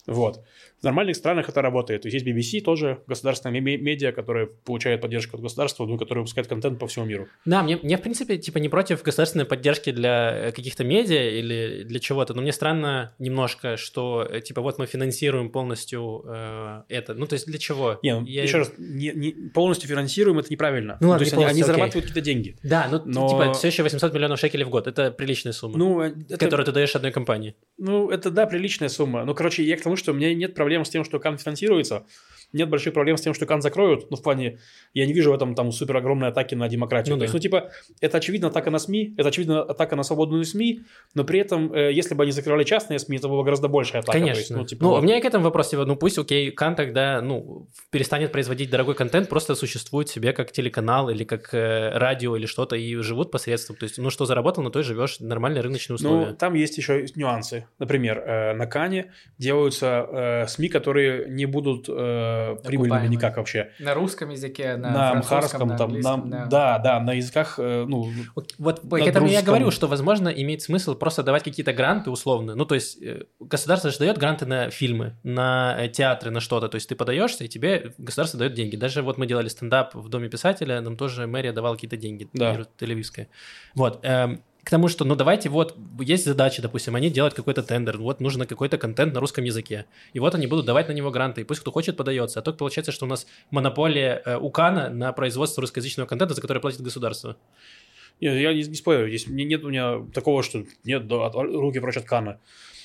Вот. В нормальных странах это работает. То есть есть BBC тоже, государственная ме- медиа, которая получает поддержку от государства, ну, которая выпускает контент по всему миру. Да, мне, мне в принципе, типа, не против государственной поддержки для э, каких-то медиа или для чего-то, но мне странно немножко, что, э, типа, вот мы финансируем полностью э, это. Ну, то есть для чего? Не, ну, Я- еще раз, не, не- полностью финансируем, это неправильно. Ну ладно, То есть они, они зарабатывают какие-то деньги. Да, ну, Но- типа, все еще 800 миллионов шекелей в год. Это приличная сумма, Ну, э, это, которую ты даешь одной компании. ну, это, да, приличная сумма. Ну, короче, я к тому, что у меня нет проблем с тем, что Кан финансируется. Нет больших проблем с тем, что Кан закроют. Ну, в плане, я не вижу в этом там супер огромной атаки на демократию. Ну То есть, да. ну, типа, это очевидно атака на СМИ, это очевидно атака на свободную СМИ, но при этом, э, если бы они закрывали частные СМИ, это была бы гораздо большая атака. Конечно. есть, ну, ну, типа, вот. у меня к этому вопрос, типа, ну пусть, окей, Кан тогда, ну, перестанет производить дорогой контент, просто существует себе как телеканал или как э, радио или что-то и живут посредством. То есть, ну, что заработал, на то и живешь, нормальные рыночные условия. Ну, там есть еще нюансы. Например, э, на Кане делаются э, СМИ, которые не будут э, прибыльными Окупаемые. никак вообще. На русском языке, на, На, амхарском, на там, на- да. да, да, на языках, э, ну, Вот, на к этому я говорю, что, возможно, имеет смысл просто давать какие-то гранты условно. Ну, то есть, э, государство же дает гранты на фильмы, на э, театры, на что-то. То есть, ты подаешься, и тебе государство дает деньги. Даже вот мы делали стендап в Доме писателя, нам тоже мэрия давала какие-то деньги, Да. Тель-Авивская. Вот. эм, к тому, что, ну, давайте, вот, есть задача, допустим, они делают какой-то тендер, вот, нужно какой-то контент на русском языке, и вот они будут давать на него гранты, и пусть кто хочет подается, а то получается, что у нас монополия э, у Кана на производство русскоязычного контента, за который платит государство. Нет, я не, не спорю, здесь не- нет у меня такого, что нет, да, руки прочь от Кана.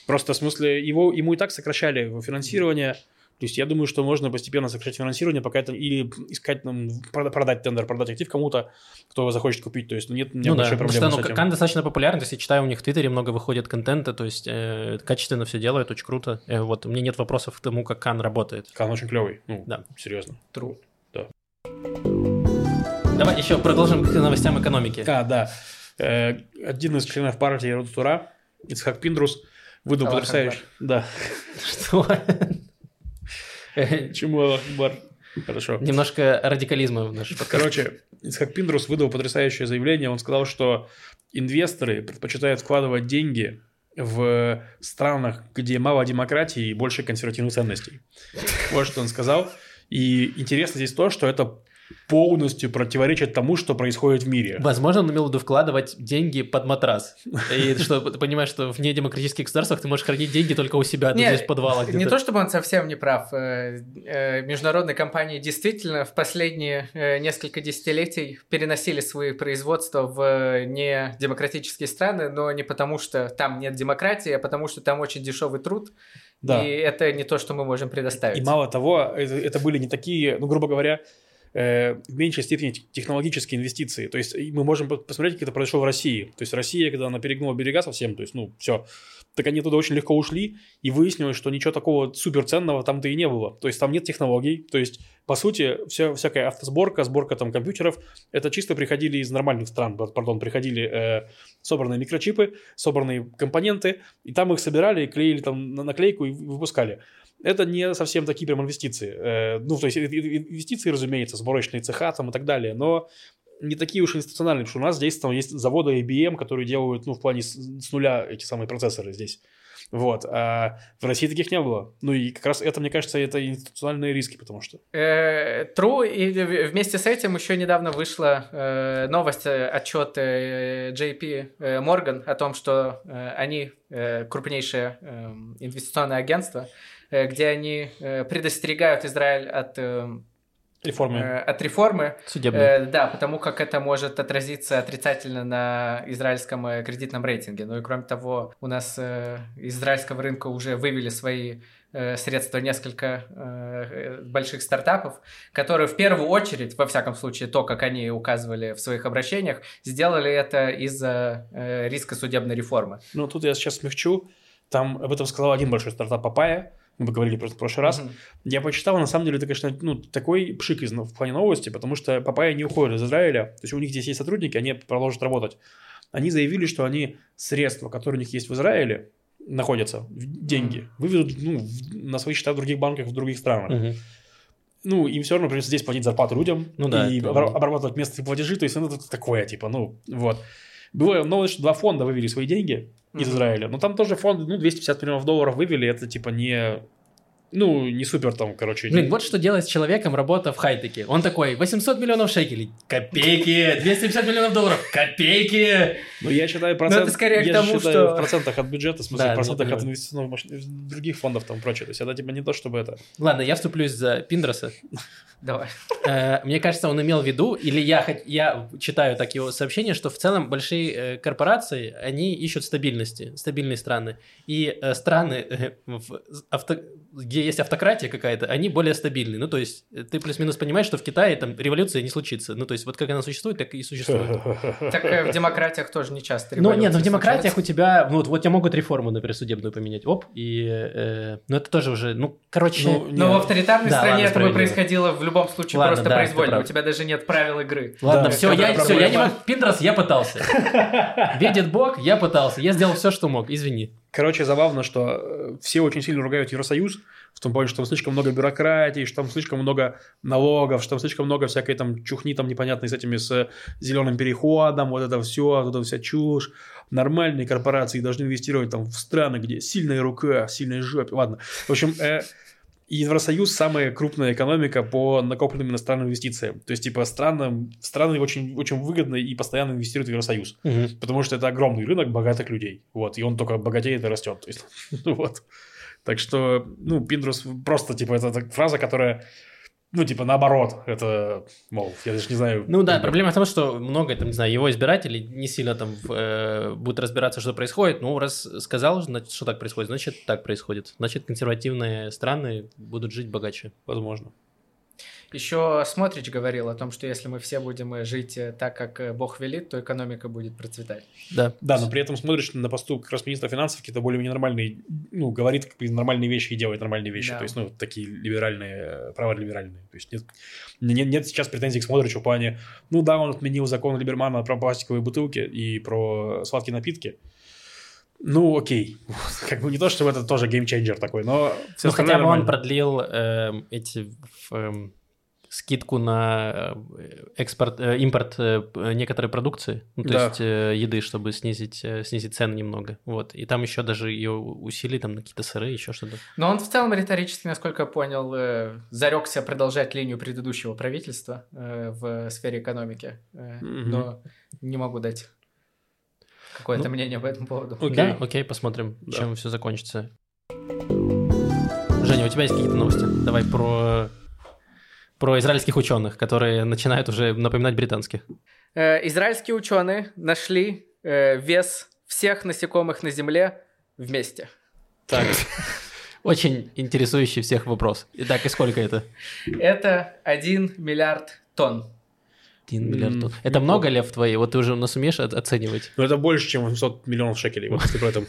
Просто в смысле, его, ему и так сокращали финансирование, то есть я думаю, что можно постепенно сокращать финансирование, пока это или искать, нам, прода- продать тендер, продать актив кому-то, кто его захочет купить. То есть ну, нет у меня Ну да, большой потому проблемы что с ну, этим. Кан достаточно популярен, то есть я читаю, у них в Твиттере много выходит контента, то есть э, качественно все делают, очень круто. Э, вот, у меня нет вопросов к тому, как Кан работает. Кан очень клевый. Ну, Да. серьезно. True. Давай еще продолжим к новостям экономики. А, да. Э, один из членов партии Рода Тура, Ицхак Пиндрус, выдал потрясающий... Да. Что? Чему Акбар? Хорошо. Немножко радикализма в наш подкаст. Короче, Ицхак Пиндрус выдал потрясающее заявление. Он сказал, что инвесторы предпочитают вкладывать деньги в странах, где мало демократии и больше консервативных ценностей. Вот что он сказал. И интересно здесь то, что это полностью противоречит тому, что происходит в мире. Возможно, он имел в виду вкладывать деньги под матрас. И что ты понимаешь, что в недемократических государствах ты можешь хранить деньги только у себя, а Не, здесь в подвалах Не то чтобы он совсем не прав. Э, э, Международные компании действительно в последние э, несколько десятилетий переносили свои производства в недемократические страны, но не потому, что там нет демократии, а потому, что там очень дешевый труд, Да. и это не то, что мы можем предоставить. И мало того, это, это были не такие, ну, грубо говоря, в меньшей степени тех- технологические инвестиции. То есть мы можем по- посмотреть, как это произошло в России. То есть Россия, когда она перегнула берега совсем, то есть, ну, все, так они туда очень легко ушли, и выяснилось, что ничего такого суперценного там-то и не было. То есть там нет технологий, то есть, по сути, вся, всякая автосборка, сборка там компьютеров, это чисто приходили из нормальных стран, пар- пардон, приходили э, собранные микрочипы, собранные компоненты, и там их собирали, клеили там на наклейку и выпускали это не совсем такие прям инвестиции. Э, ну, то есть инвестиции, разумеется, сборочные цеха там и так далее, но не такие уж институциональные, потому что у нас здесь там есть заводы IBM, которые делают, ну, в плане с, нуля эти самые процессоры здесь. Вот. А в России таких не было. Ну, и как раз это, мне кажется, это институциональные риски, потому что... Э, True, и вместе с этим еще недавно вышла э, новость, отчет JP Morgan о том, что они крупнейшее э, инвестиционное агентство, где они э, предостерегают Израиль от, э, Реформы. э, от реформы, Судебный. Э, да, потому как это может отразиться отрицательно на израильском э, кредитном рейтинге. Ну и кроме того, у нас э, из израильского рынка уже вывели свои э, средства несколько э, больших стартапов, которые в первую очередь, во всяком случае, то, как они указывали в своих обращениях, сделали это из-за э, риска судебной реформы. Ну, тут я сейчас смягчу. Там об этом сказал один большой стартап Папая. Мы говорили просто в прошлый раз. Мгм. Я почитал, на самом деле, это, конечно, ну, такой пшик из, в плане новости, потому что Папайя не уходит из Израиля. То есть у них здесь есть сотрудники, они продолжат работать. Они заявили, что они средства, которые у них есть в Израиле, находятся, деньги, выведут ну, в- на свои счета в других банках в других странах. Мгм. Ну, им все равно придется здесь платить зарплату людям Ну да, и это- обрабатывать местные платежи. То есть ну, это такое, типа, ну, вот. Было новость, что два фонда вывели свои деньги из Мгм. Израиля. Но там тоже фонды, ну, 250 миллионов долларов вывели. Это, типа, не... Ну, не супер там, короче. Блин, вот что делать с человеком, работа в хай-теке. Он такой, 800 миллионов шекелей, копейки, 250 миллионов долларов, копейки. Ну, я считаю процент... это скорее к я тому, считаю что- в процентах от бюджета, в смысле, Да, в процентах ну, от понимаю. инвестиционных маш- других фондов там и прочее. То есть это, типа, не то, чтобы это... Ладно, я вступлюсь за Пиндроса. Давай. Э, Мне кажется, он имел в виду, или я, я читаю так его сообщение, что в целом большие э, корпорации, они ищут стабильности, стабильные страны. И э, страны, в авто- где есть автократия какая-то, они более стабильны. Ну, то есть ты плюс-минус понимаешь, что в Китае там революция не случится. Ну, то есть вот как она существует, так и существует. Так в демократиях тоже не часто Ну, нет, ну в демократиях у тебя, ну, вот, вот тебя могут реформу, например, судебную поменять, оп, и, ну, это тоже уже, ну, короче, Ну, Но в авторитарной стране это бы происходило в любом случае Ладно, просто да, произвольно. У тебя даже нет правил игры. Ладно, Да, все, я, все, я не могу. Пиндрос, я пытался. Видит Бог, я пытался. Я сделал все, что мог. Извини. Короче, забавно, что э, все очень сильно ругают Евросоюз, в том плане, что там слишком много бюрократии, что там слишком много налогов, что там слишком много всякой там чухни там непонятной с этими, с зеленым переходом, вот это все, вот эта вся чушь. Нормальные корпорации должны инвестировать там в страны, где сильная рука, сильная жопа. Ладно. В общем, э, И Евросоюз самая крупная экономика по накопленным иностранным инвестициям. То есть, типа, странам, страны очень, очень выгодно и постоянно инвестируют в Евросоюз. Мгм. Потому что это огромный рынок богатых людей. Вот, и он только богатеет и растет. То есть, вот. Так что, ну, Пиндрус просто, типа, это, это фраза, которая, ну, типа, наоборот. Это, мол, я даже не знаю. Ну да, проблема в том, что много, там, не знаю, его избирателей не сильно там э, будут разбираться, что происходит. Ну, раз сказал, значит, что так происходит, значит, так происходит. Значит, консервативные страны будут жить богаче. Возможно. Еще Смотрич говорил о том, что если мы все будем э, жить э, так, как э, Бог велит, то экономика будет процветать. Да. Да, но при этом смотришь на посту как раз министра финансов, какие-то более-менее нормальные, ну, говорит как бы нормальные вещи и делает нормальные вещи. Да. То есть, ну, такие либеральные, э, праворлиберальные. То есть, нет, нет, нет сейчас претензий к Смотричу в плане, ну да, он отменил закон Либермана про пластиковые бутылки и про сладкие напитки. Ну, окей. Как бы не то, что это тоже геймченджер такой, но все ну, хотя бы он продлил эм, эти эм, скидку на э, экспорт, э, импорт э, некоторой продукции, ну, то Да. есть еды, чтобы снизить, снизить цены немного. Вот. И там еще даже ее усилий там на какие-то сыры, еще что-то. Но он в целом риторически, насколько я понял, зарекся продолжать линию предыдущего правительства в сфере экономики. Но не могу дать какое-то Ну, мнение по этому поводу. Окей. Да, окей, посмотрим, Да. чем все закончится. Женя, у тебя есть какие-то новости? Давай про про израильских ученых, которые начинают уже напоминать британских. Э, Израильские ученые нашли э, вес всех насекомых на Земле вместе. Так, Очень интересующий всех вопрос. Итак, и сколько это? Это 1 миллиард тонн. Один М, миллиард тонн. Это много лев твои? Вот ты уже нас умеешь оценивать? ну это больше, чем 800 миллионов шекелей, вот если про это.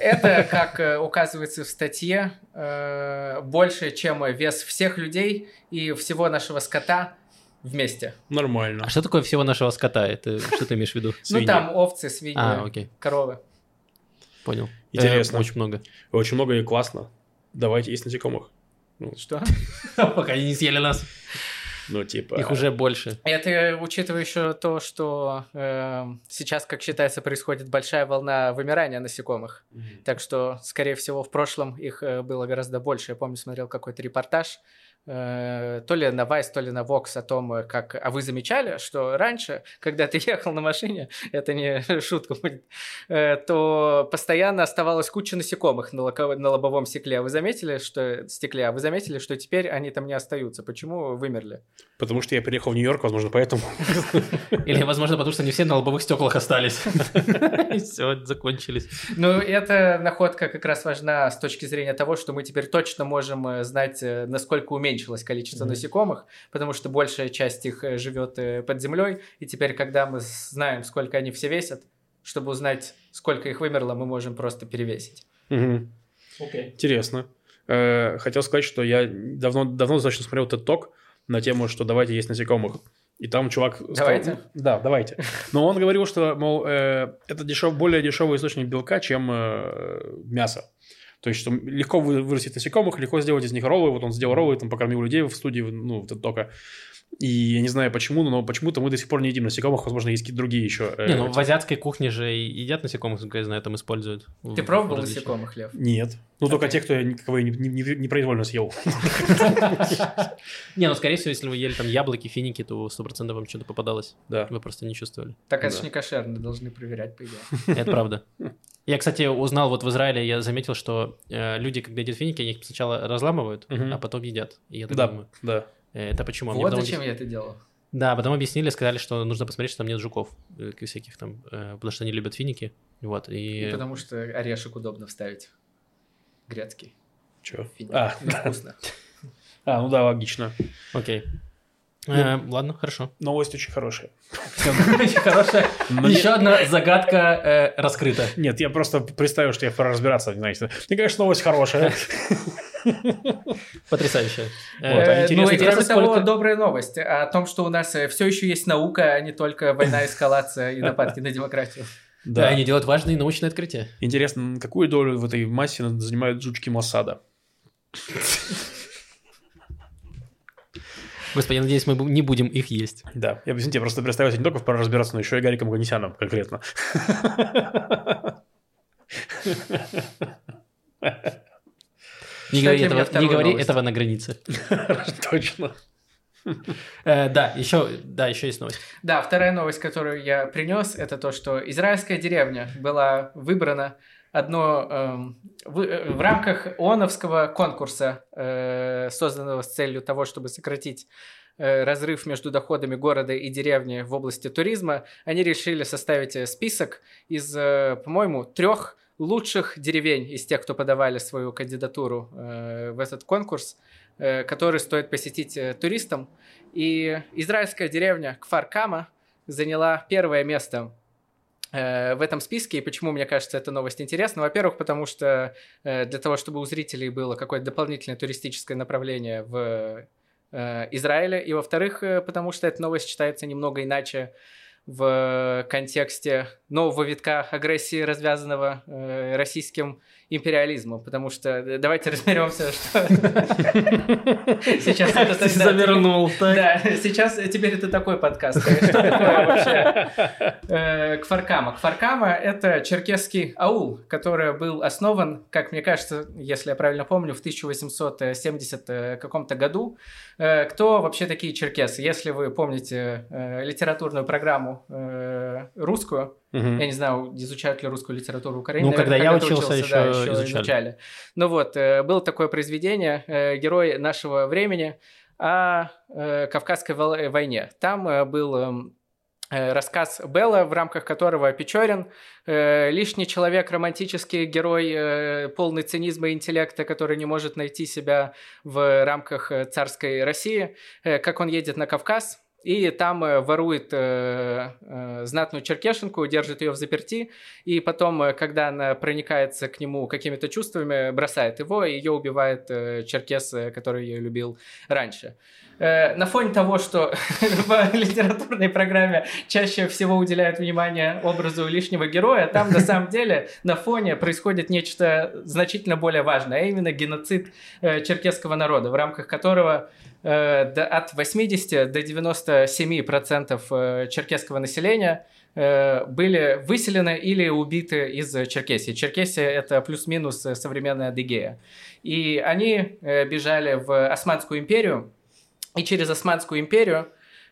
Как э, указывается в статье, э, больше, чем вес всех людей и всего нашего скота вместе. Нормально. А что такое всего нашего скота? Это что ты имеешь в виду? Ну, там овцы, свиньи, А, коровы. понял. Интересно. Э, Очень много. Очень много и классно. Давайте есть насекомых. Ну, Что? Пока они не съели нас. Ну типа... Их уже больше. Это учитывая еще то, что э, сейчас, как считается, происходит большая волна вымирания насекомых. Мгм. Так что, скорее всего, в прошлом их э, было гораздо больше. Я помню, смотрел какой-то репортаж, то ли на Vice, то ли на Vox о том, э, как... А вы замечали, что раньше, когда ты ехал на машине, это не шутка будет, э, то постоянно оставалась куча насекомых на, локо- на лобовом стекле. А Вы заметили, что... стекле? А вы заметили, что теперь они там не остаются? Почему вымерли? Потому что я переехал в Нью-Йорк, возможно, поэтому. Или, возможно, потому что не все на лобовых стеклах остались. И все, закончились. Ну, эта находка как раз важна с точки зрения того, что мы теперь точно можем э, знать, э, насколько уменьшилось количество Мгм. насекомых, потому что большая часть их э, живет э, под землей, и теперь, когда мы знаем, сколько они все весят, чтобы узнать, сколько их вымерло, мы можем просто перевесить. Мгм. Интересно. Э, Хотел сказать, что я давно, давно достаточно смотрел этот ток на тему, что давайте есть насекомых. И там чувак... сказал- Давайте? Да, давайте. Но он говорил, что, мол, э, это дешев, более дешевый источник белка, чем э, мясо. То есть, что легко вы- вырастить насекомых, легко сделать из них роллы. Вот он сделал роллы, там покормил людей в студии, ну, вот это только. И я не знаю почему, но почему-то мы до сих пор не едим насекомых. Возможно, есть какие-то другие еще. э, Не, ну эти- в азиатской кухне же и едят насекомых, я знаю, там используют. Ты в- пробовал в различных- насекомых, Лев? Нет. Ну, только Окей. те, кто я никого не, не- не- непроизвольно съел. Не, ну скорее всего, если вы ели там яблоки, финики, то сто процентов вам что-то попадалось. Да. Вы просто не чувствовали. Так это ж Да. не кошерно, должны проверять, по идее. Это правда. Я, кстати, узнал вот в Израиле, я заметил, что э, люди, когда едят финики, они их сначала разламывают, Мгм. а потом едят. И я так Да, думаю, да. э, это почему? Мне Вот потом зачем объяс- я это делал. Да, потом объяснили, сказали, что нужно посмотреть, что там нет жуков э, всяких там, э, потому что они любят финики. Вот, и... И потому что орешек удобно вставить. Грецкий. Че? Финик. А, Ну, вкусно. а, ну да, логично. Окей. Ну. Э, ладно, хорошо. Новость очень хорошая. Очень хорошая. Еще одна загадка э, раскрыта. Нет, я просто представил, что я пора разбираться. Мне, конечно, новость хорошая. Потрясающая. Вот, Э, ну и кроме того, добрая новость о том, что у нас все еще есть наука, а не только война, эскалация и нападки на демократию. Да, они делают важные научные открытия. Интересно, какую долю в этой массе занимают жучки Моссада? Господи, я надеюсь, мы не будем их есть. Да, я объясните, я просто представил себе не только пора разбираться, но еще и Гариком Ганесяном конкретно. Не говори, этого, не говори этого на границе. Точно. Э, да, еще, да, еще есть новость. Да, вторая новость, которую я принес, это то, что израильская деревня была выбрана одно эм, в, э, в рамках ООНовского конкурса, э, созданного с целью того, чтобы сократить э, разрыв между доходами города и деревни в области туризма, они решили составить э, список из, э, по-моему, трех лучших деревень из тех, кто подавали свою кандидатуру в этот конкурс, который стоит посетить туристам. И израильская деревня Кфаркама заняла первое место в этом списке. И почему, мне кажется, эта новость интересна? Во-первых, потому что э, для того, чтобы у зрителей было какое-то дополнительное туристическое направление в э, Израиле. И во-вторых, потому что эта новость читается немного иначе в контексте нового витка агрессии, развязанного российским империализму, потому что э, давайте разберемся, что сейчас это завернул. Да, сейчас теперь это такой подкаст. Что такое вообще э, Кфаркама? Кфаркама – это черкесский аул, который был основан, как мне кажется, если я правильно помню, в 1870 э, каком-то году. Кто вообще такие черкесы? Если вы помните литературную программу русскую, Угу. Я не знаю, изучают ли русскую литературу в Украине. Ну, когда, я учился, еще, да, еще изучали. изучали. Ну вот, э, было такое произведение э, «Герой нашего времени» о э, Кавказской войне. Там был эм, рассказ Белла, в рамках которого Печорин, лишний человек, романтический герой, полный цинизма и интеллекта, который не может найти себя в рамках царской России, как он едет на Кавказ, и там э, ворует э, э, знатную черкешенку, держит ее в заперти, и потом, когда она проникается к нему какими-то чувствами, бросает его, и ее убивает черкес, который ее любил раньше. На фоне того, что в литературной программе чаще всего уделяют внимание образу лишнего героя, там на самом деле на фоне происходит нечто значительно более важное, а именно геноцид черкесского народа, в рамках которого от 80 до 97 процентов э, черкесского населения э, были выселены или убиты из Черкесии. Черкесия – это плюс-минус современная Адыгея. И они бежали в Османскую империю, и через Османскую империю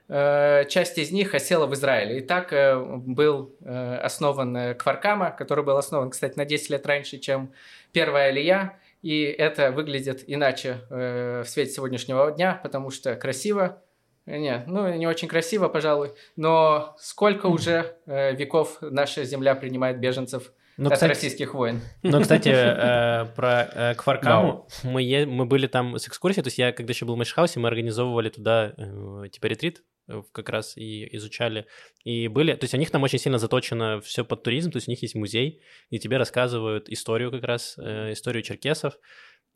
часть из них осела в Израиле. И так был основан Кваркама, который был основан, кстати, на 10 лет раньше, чем первая Алия. И это выглядит иначе э, в свете сегодняшнего дня, потому что красиво, не, ну не очень красиво, пожалуй, но сколько уже э, веков наша земля принимает беженцев но, от кстати, российских войн. Ну, кстати, э, про э, Кваркаму, мы, е- мы были там с экскурсией, то есть я, когда еще был в Мэшхаусе, мы организовывали туда, э, типа, ретрит как раз и изучали. И были, то есть у них там очень сильно заточено все под туризм, то есть у них есть музей, и тебе рассказывают историю как раз, э, историю черкесов.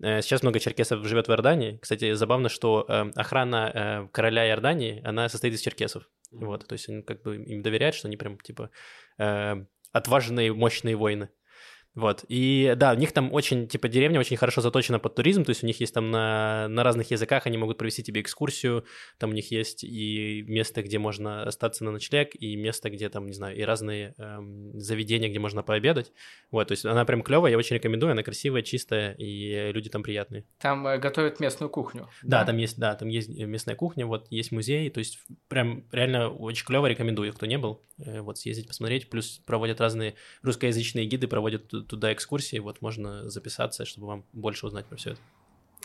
Э, сейчас много черкесов живет в Иордании. Кстати, забавно, что э, охрана э, короля Иордании, она состоит из черкесов. Вот, то есть они как бы им доверяют, что они прям типа э, отважные, мощные воины. Вот. И да, у них там очень, типа, деревня очень хорошо заточена под туризм, то есть у них есть там на, на разных языках, они могут провести тебе экскурсию, там у них есть и место, где можно остаться на ночлег, и место, где там, не знаю, и разные эм, заведения, где можно пообедать. Вот, то есть она прям клевая, я очень рекомендую, она красивая, чистая, и люди там приятные. Там э, готовят местную кухню. Да, да, там есть, да, там есть местная кухня, вот, есть музей, то есть прям реально очень клево рекомендую, кто не был, э, вот, съездить, посмотреть, плюс проводят разные русскоязычные гиды, проводят туда экскурсии, вот можно записаться, чтобы вам больше узнать про все это.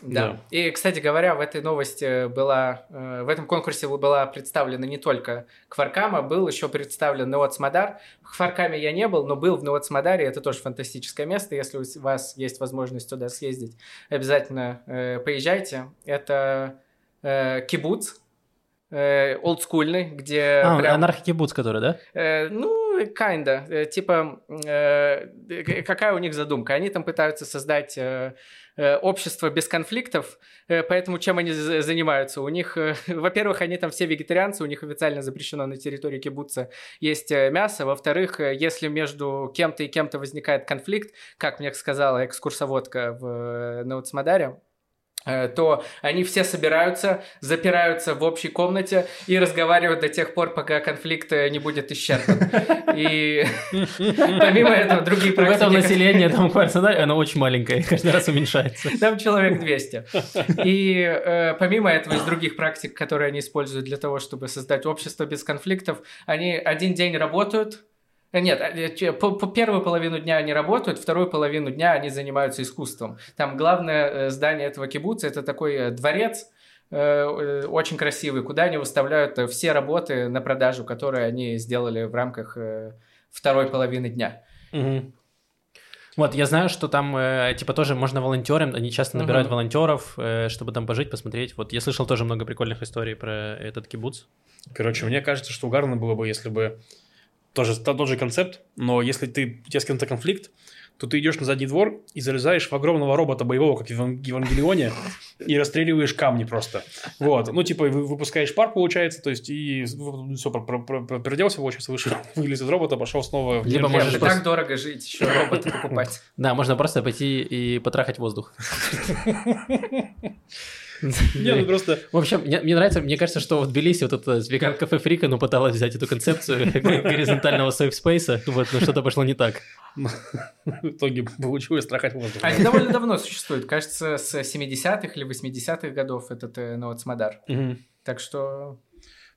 Да. да. И, кстати говоря, в этой новости была, э, в этом конкурсе была представлена не только Кваркама, был еще представлен Неоцмадар. В Кваркаме я не был, но был в Неоцмадаре, это тоже фантастическое место. Если у вас есть возможность туда съездить, обязательно э, поезжайте. Это э, кибуц, э, олдскульный, где... А, прям... анархикибуц, который, да? Э, ну, kinda. Э, типа, э, какая у них задумка? Они там пытаются создать э, э общество без конфликтов, э, поэтому чем они занимаются? У них, э, во-первых, они там все вегетарианцы, у них официально запрещено на территории кибуца есть мясо. Во-вторых, если между кем-то и кем-то возникает конфликт, как мне сказала экскурсоводка в Науцмадаре, э, то они все собираются, запираются в общей комнате и разговаривают до тех пор, пока конфликт э, не будет исчерпан. И помимо этого другие В этом практики... население, там арсенале, оно очень маленькое, каждый раз уменьшается. Там человек 200. И э, помимо этого, из других практик, которые они используют для того, чтобы создать общество без конфликтов, они один день работают, э, нет, э, че- по, по первую половину дня они работают, вторую половину дня они занимаются искусством. Там главное э, здание этого кибуца это такой э, дворец, э, э, очень красивый, куда они выставляют э, все работы на продажу, которые они сделали в рамках э, второй половины дня. Мгм. Вот, я знаю, что там, э, типа, тоже можно волонтерам, они часто набирают Мгм. волонтеров, э, чтобы там пожить, посмотреть. Вот, я слышал тоже много прикольных историй про этот кибуц. Короче, мне кажется, что угарно было бы, если бы тоже тот же концепт, но если ты, у тебя с кем-то конфликт, то ты идешь на задний двор и залезаешь в огромного робота боевого, как в Еван- Евангелионе, и расстреливаешь камни просто. Вот. Ну, типа, вы- выпускаешь пар, получается, то есть, и все, переоделся, получается, вышел, вылез из робота, пошел снова в Либо можешь так дорого жить, еще робота покупать. Да, можно просто пойти и потрахать воздух. Не, ну просто... В общем, мне, нравится, мне кажется, что в Тбилиси вот это веган кафе Фрика, ну, пыталась взять эту концепцию горизонтального сейф-спейса, вот, но что-то пошло не так. В итоге получилось трахать воздух. Они довольно давно существуют. Кажется, с 70-х или 80-х годов этот э, Смодар. Мгм. Так что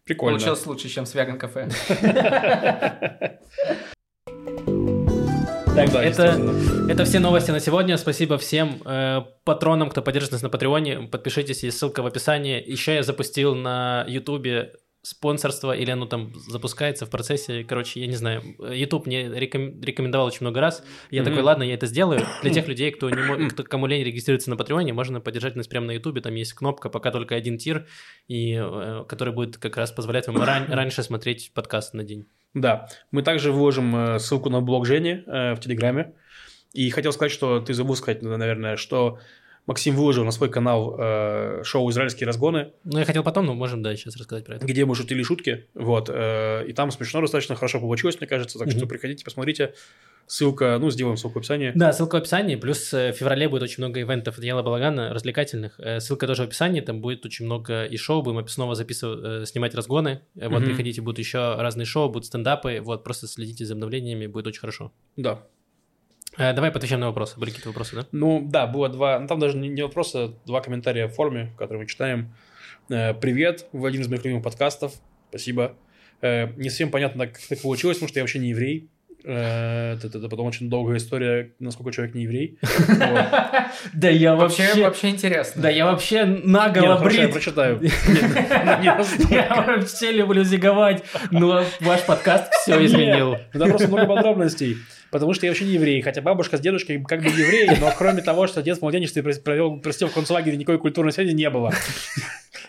Прикольно. получилось лучше, чем с Веган Кафе. Так, Да, это, это все новости на сегодня. Спасибо всем э, патронам, кто поддержит нас на Патреоне. Подпишитесь, есть ссылка в описании. Еще я запустил на Ютубе спонсорство, или оно там запускается в процессе. Короче, я не знаю. Ютуб мне реком- рекомендовал очень много раз. Я Мгм. такой, ладно, я это сделаю. Для тех людей, кто не мо- кто, кому лень регистрироваться на Патреоне, можно поддержать нас прямо на Ютубе. Там есть кнопка, пока только один тир, и, э, который будет как раз позволять вам ран- раньше смотреть подкаст на день. Да, мы также выложим э, ссылку на блог Жени э, в Телеграме. И хотел сказать, что ты забыл сказать, наверное, что Максим выложил на свой канал э, шоу «Израильские разгоны», Ну, я хотел потом, но можем, да, сейчас рассказать про это. где мы шутили шутки. Вот, э, и там смешно достаточно хорошо получилось, мне кажется. Так что Мгм. приходите, посмотрите. Ссылка, ну, сделаем ссылку в описании. Да, ссылка в описании. Плюс э, в феврале будет очень много ивентов Дела Балагана, развлекательных. Э, Ссылка тоже в описании. Там будет очень много и шоу. Будем снова записывать, э, снимать разгоны. Вот, Мгм. приходите, будут еще разные шоу, будут стендапы. Вот, просто следите за обновлениями, будет очень хорошо. Да. Э, Давай отвечаем на вопросы. Были какие-то вопросы, да? Ну, да, было два, ну, там даже не, не вопросы, а два комментария в форме, которые мы читаем. Э, Привет, вы один из моих любимых подкастов, спасибо. Э, Не совсем понятно, как так получилось, потому что я вообще не еврей. Э, Это, это потом очень долгая история, насколько человек не еврей. Да я Вообще, вообще интересно. Да я вообще Не, ну, наголо хорошо, я брит. прочитаю. Я вообще люблю зиговать, но ваш подкаст все изменил. Там просто много подробностей. Потому что я вообще не еврей. Хотя бабушка с дедушкой как бы евреи, но кроме того, что отец в младенчестве провел, простил в концлагере, никакой культурной связи не было.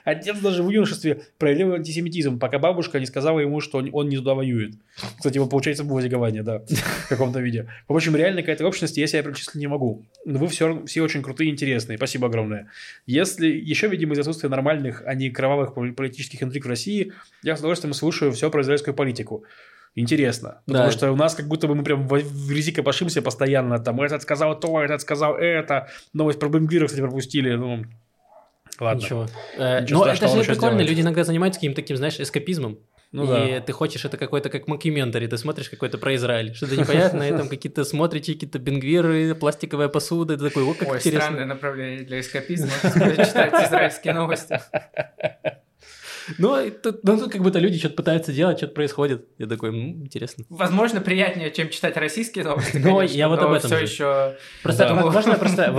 Отец даже в юношестве проявил антисемитизм, пока бабушка не сказала ему, что он- не туда воюет. Кстати, его получается было зигование, да, в каком-то виде. В общем, реально какая-то общность, я себя причислить не могу. Но вы все, все очень крутые и интересные. Спасибо огромное. Если еще, видимо, из отсутствия нормальных, а не кровавых поли- политических интриг в России, я с удовольствием слушаю все про израильскую политику. Интересно. Потому Да. что у нас как будто бы мы прям в, грязи копошимся постоянно. Там этот сказал то, этот сказал это. Новость про Бенгвира, кстати, пропустили. Ну, ладно. Ничего. Э, Ничего Но страшного, это же прикольно. сделает. Люди иногда занимаются каким-то таким, знаешь, эскапизмом. Ну и да. ты хочешь это какой-то как мокюментари, ты смотришь какой-то про Израиль, что-то непонятное, там какие-то смотрите, какие-то Бен-Гвиры, пластиковая посуда, ты такой, о, как Ой, интересно. странное направление для эскапизма. Читать израильские новости. Ну, ну, тут как будто люди что-то пытаются делать, что-то происходит. Я такой, «М, интересно. Возможно, приятнее, чем читать российские новости, Ну, конечно, я вот об но этом все же. еще... Просто, Да. возможно, просто в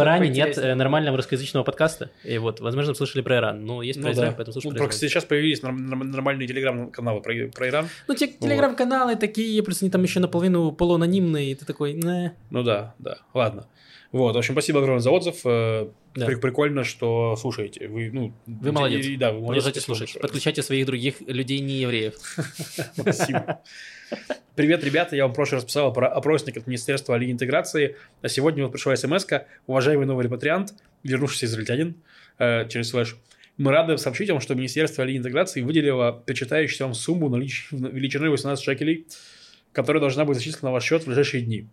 Иране, нет э, нормального русскоязычного подкаста, и вот, возможно, слышали про Иран, но есть про Ну Израиль, да. поэтому слушали Ну, про просто Израиль. сейчас появились норм- норм- нормальные телеграм-каналы про, про Иран. Ну, те телеграм-каналы такие, плюс они там еще наполовину полуанонимные, и ты такой, не. Ну да, да. Ладно. Вот, в общем, спасибо огромное за отзыв. Э, Да. при- Прикольно, что слушаете. Вы, ну, Вы молодец. и- да, вы молодец. Продолжайте слушать. Подключайте своих других людей не евреев. Спасибо. Привет, ребята. Я вам в прошлый раз писал про опросник от Министерства Лиги интеграции. А сегодня вот пришла смс -ка. Уважаемый новый репатриант, вернувшийся израильтянин э, через слэш. Мы рады сообщить вам, что Министерство Лиги интеграции выделило причитающуюся вам сумму налич... величиной 18 шекелей, которая должна быть зачислена на ваш счет в ближайшие дни.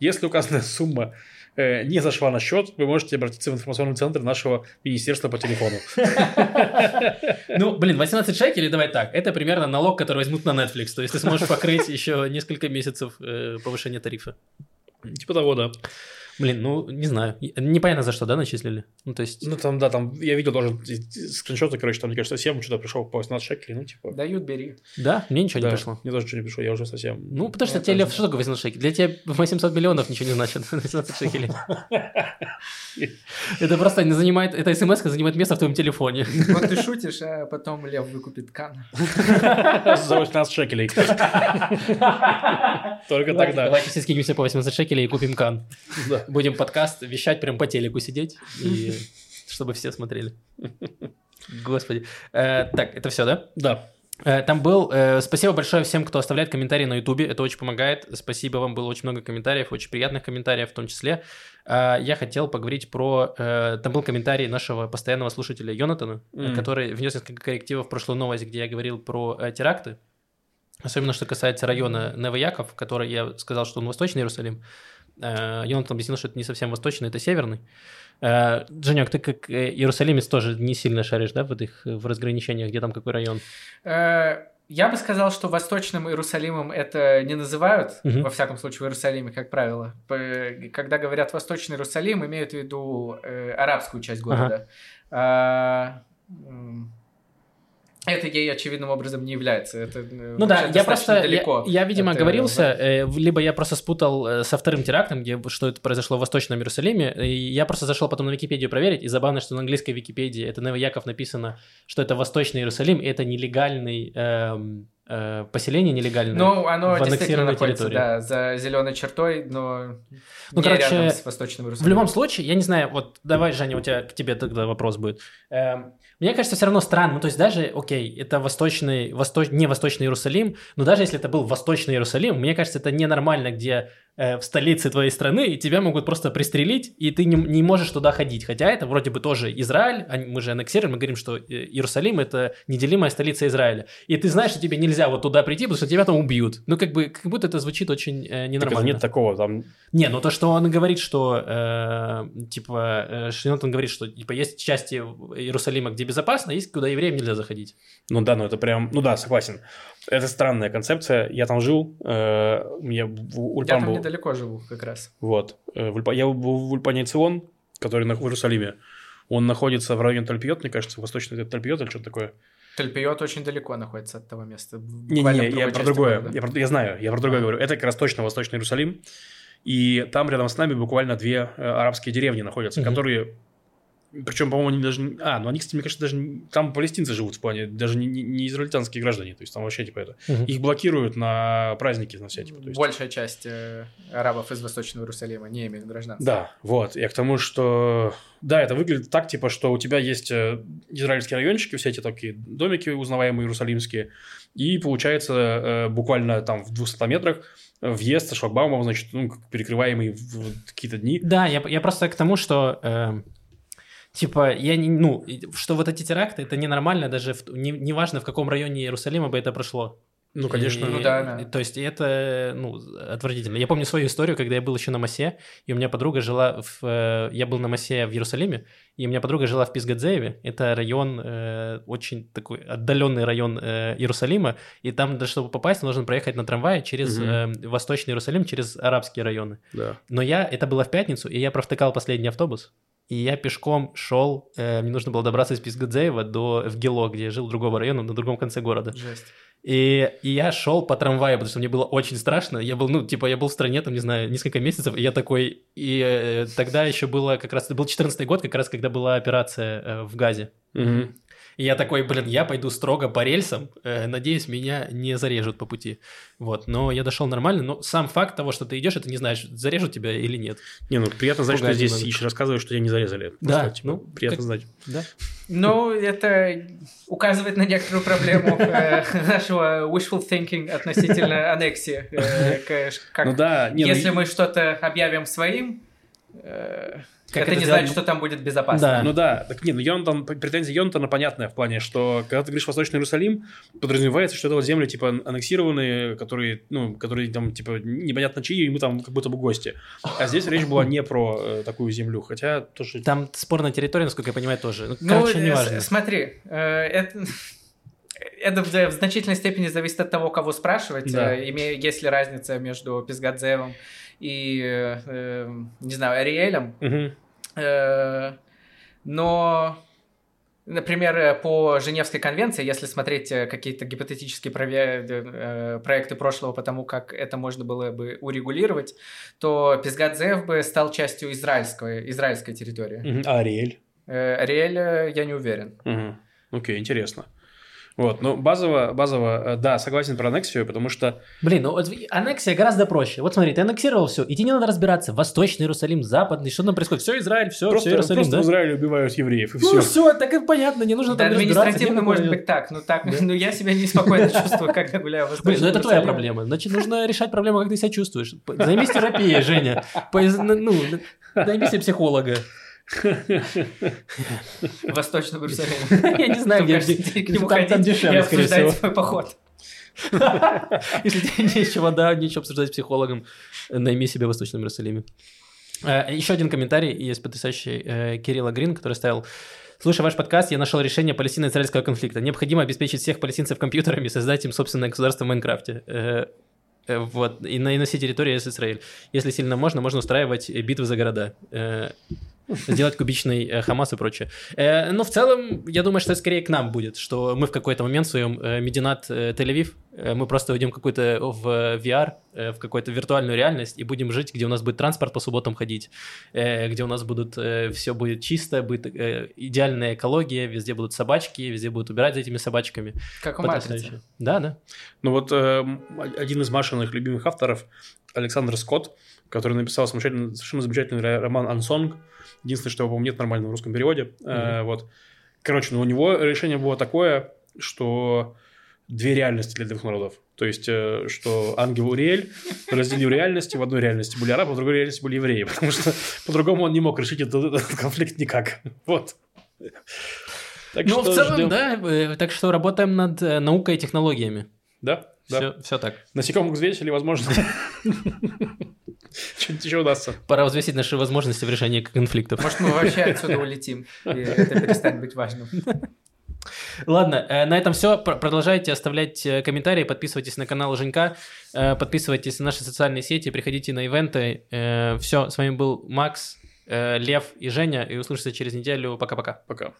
Если указанная сумма не зашла на счет, вы можете обратиться в информационный центр нашего министерства по телефону. Ну, блин, 18 шекелей, давай так, это примерно налог, который возьмут на Netflix, то есть ты сможешь покрыть еще несколько месяцев э, повышения тарифа. Типа того, да. Блин, ну, не знаю. Непонятно, за что, да, начислили? Ну, то есть... Ну, там, да, там, я видел тоже скриншоты, короче, там, мне кажется, совсем что-то пришел по 18 шекелей, ну, типа... Дают, бери. Да? Мне ничего Да, не пришло. Мне тоже ничего не пришло, я уже совсем... Ну, потому что тебе, Лев, что такое 18 шекелей? Для тебя 800 миллионов ничего не значит. 18 шекелей. Это просто не занимает... Эта смс занимает место в твоем телефоне. Вот ты шутишь, а потом Лев выкупит кан. За 18 шекелей. Только тогда. Давайте все скинемся по 18 шекелей и купим кан. Да. Будем подкаст вещать, прям по телеку сидеть, и чтобы все смотрели. Господи. Э, Так, это все, да? Да. Э, Там был... э, Спасибо большое всем, кто оставляет комментарии на Ютубе. Это очень помогает. Спасибо вам, было очень много комментариев, очень приятных комментариев в том числе. Я хотел поговорить про... Там был комментарий нашего постоянного слушателя Йонатана, Мгм. который внес несколько коррективов в прошлую новость, где я говорил про теракты. Особенно, что касается района Новояков, который я сказал, что он Восточный Иерусалим. Э, Йонатан объяснил, что это не совсем восточный, это северный. Э, Женек, ты как э, иерусалимец тоже не сильно шаришь, да, в этих в разграничениях, где там какой район? Я бы сказал, что Восточным Иерусалимом это не называют, Мгм. во всяком случае, в Иерусалиме, как правило. Когда говорят Восточный Иерусалим, имеют в виду э, арабскую часть города. А, м, это ей очевидным образом не является. Это, э, Ну да, я просто, я, далеко. я, видимо, от, оговорился, э, либо я просто спутал э, со вторым терактом, где что это произошло в Восточном Иерусалиме, и я просто зашел потом на Википедию проверить, и забавно, что на английской Википедии это Новояков написано, что это Восточный Иерусалим, и это нелегальный эм, э, поселение нелегальное. Ну, оно в действительно находится, территории. да, за зеленой чертой, но Ну, не короче, рядом с Восточным В Иерусалимом. любом случае, я не знаю, вот давай, Женя, у тебя к тебе тогда вопрос будет. Эм, мне кажется, все равно странно. Ну, то есть даже, окей, это восточный, восточ... не восточный Иерусалим, но даже если это был восточный Иерусалим, мне кажется, это ненормально, где в столице твоей страны и тебя могут просто пристрелить, и ты не, не можешь туда ходить. Хотя это вроде бы тоже Израиль, мы же аннексируем, мы говорим, что э, Иерусалим это неделимая столица Израиля. И ты знаешь, что тебе нельзя вот туда прийти, потому что тебя там убьют. Ну, как бы, как будто это звучит очень э, Так ненормально. нет такого, там... Не, ну то, что он говорит, что э, типа э, Шринотон говорит, что типа есть части Иерусалима, где безопасно, есть куда евреям нельзя заходить. Ну да, ну это прям... Ну да, согласен. Это странная концепция. Я там жил, э, меня в- Я Ульпан там был... недалеко живу как раз. Вот. Э, в Ульпа- Я был в Ульпане Цион, который на- в Иерусалиме. Он находится в районе Тальпиот, мне кажется, восточный Тальпиот или что-то такое. Тальпиот очень далеко находится от того места. Не-не, я про другое. Я, про- я знаю, я про другое А. говорю. Это как раз точно Восточный Иерусалим. И там рядом с нами буквально две э, арабские деревни находятся, Мгм. которые... Причем, по-моему, они даже... А, ну они, кстати, мне кажется, даже... Там палестинцы живут в плане, даже не, не- израильтянские граждане. То есть там вообще типа это... Их блокируют на праздники, на все, типа. то есть- Большая часть э, арабов из Восточного Иерусалима не имеют гражданства. Да, вот. Я к тому, что... Да, это выглядит так, типа, что у тебя есть э, израильские райончики, все эти такие домики узнаваемые иерусалимские, и получается э, буквально там в 200 метрах въезд со шлагбаумом, значит, ну, как перекрываемый в, в какие-то дни. Да, я, я просто к тому, что э, типа я не, ну, что вот эти теракты, это ненормально, даже в, не, неважно, в каком районе Иерусалима бы это прошло. Ну, конечно. И- Ну да, да. То есть это, ну, отвратительно. Я помню свою историю, когда я был еще на Масе, и у меня подруга жила в... э, Я был на Масе в Иерусалиме, и у меня подруга жила в Писгадзееве. Это район, э, очень такой отдаленный район э, Иерусалима, и там, даже чтобы попасть, нужно проехать на трамвае через э, Восточный Иерусалим, через арабские районы. Да. Но я, это было в пятницу, и я провтыкал последний автобус, и я пешком шел, э, мне нужно было добраться из Писгадзеева до Вгило, где я жил, другого района, на другом конце города. Жесть. И, и я шел по трамваю, потому что мне было очень страшно. Я был, ну, типа, я был в стране, там, не знаю, несколько месяцев, и я такой... И э, тогда еще было как раз... Это был 14 год, как раз, когда была операция э, в Газе. Мгм. И я такой, блин, я пойду строго по рельсам, э, надеюсь, меня не зарежут по пути. Вот, но я дошел нормально, но сам факт того, что ты идешь, это не знаешь, зарежут тебя или нет. Не, ну, приятно знать, что Пугать здесь немного. еще рассказывают, что тебя не зарезали. Да, Просто, типа, ну, приятно как- знать. Да? Ну, это указывает на некоторую проблему э, нашего wishful thinking относительно аннексии. Э, Ну да, не, ну, Если мы что-то объявим своим, э, Как это это не сделать- значит, что там будет безопасно. Да. Ну да, так нет, ну Йонатан, претензия Йонатана понятная в плане, что когда ты говоришь Восточный Иерусалим, подразумевается, что это вот земли, типа, аннексированные, которые, ну, которые там, типа, непонятно чьи, и мы там как будто бы гости. А здесь речь была не про э, такую землю, хотя тоже... Там спорная территория, насколько я понимаю, тоже. Ну, Ну, короче, э, неважно. смотри, э, это, это в, в значительной степени зависит от того, кого спрашивать. Да. Э, име- есть ли разница между Пизгадзевым и, э, э, не знаю, Ариэлем. Мгм. Э, но, например, по Женевской конвенции, если смотреть э, какие-то гипотетические э, проекты прошлого по тому, как это можно было бы урегулировать, то Пизгадзев бы стал частью израильской, израильской территории. А Ариэль? Ариэль, я не уверен. Окей, интересно. Вот, ну, базово, базово, э, да, согласен про аннексию, потому что Блин, ну вот аннексия гораздо проще. Вот смотри, ты аннексировал все, и тебе не надо разбираться. Восточный Иерусалим, Западный, что там происходит? Все Израиль, все, просто, все Иерусалим, просто да? в Израиле убивают евреев, и Ну все. все, так и понятно, не нужно Да, там разбираться. административно может быть так, но так, ну я себя неспокойно чувствую, когда гуляю в Блин, ну это твоя проблема. Значит, нужно решать проблему, как ты себя чувствуешь. Займись терапией, Женя. Ну, найми себе психолога. В Восточном Иерусалиме. Я не знаю, где к нему ходить и обсуждать свой поход. Если тебе нечего, да, нечего обсуждать с психологом, найми себе в Восточном Иерусалиме. Э, Еще один комментарий есть потрясающий э, Кирилла Грин, который ставил Слушай ваш подкаст, я нашел решение палестино-израильского конфликта. Необходимо обеспечить всех палестинцев компьютерами и создать им собственное государство в Майнкрафте. Э, Вот, и на, и на всей территории есть Израиль. Если сильно можно, можно устраивать битвы за города. Э, Сделать кубичный э, Хамас и прочее. Э, Но в целом, я думаю, что это скорее к нам будет, что мы в какой-то момент в своем э, Мединат э, Тель-Авив, э, мы просто уйдем какой-то в VR, э, в какую-то виртуальную реальность и будем жить, где у нас будет транспорт по субботам ходить, э, где у нас будут, все будет чисто, будет э, идеальная экология, везде будут собачки, везде будут убирать за этими собачками. Как у. Матрицы. Да, да. Ну вот э, один из Машиных любимых авторов, Александр Скотт, который написал совершенно, совершенно замечательный ро- роман «Ансонг». Единственное, что, по-моему, нет в русском переводе. Э, вот. Короче, ну у него решение было такое, что две реальности для двух народов. То есть, э, что ангел Уриэль разделил реальности. В одной реальности были арабы, в другой реальности были евреи. Потому что по-другому он не мог решить этот, этот конфликт никак. Вот. Так ну, в целом, ждем. да. э, Так что работаем над э, наукой и технологиями. Да, да. Все, все так. Насекомых взвесили, возможно. Что-нибудь еще удастся. Пора взвесить наши возможности в решении конфликтов. Может, мы вообще отсюда улетим, и это перестанет быть важным. Ладно, э, на этом все. Продолжайте оставлять э, комментарии, подписывайтесь на канал Женька, э, подписывайтесь на наши социальные сети, приходите на ивенты. Все, с вами был Макс, Лев и Женя, и услышимся через неделю. Пока-пока. Пока.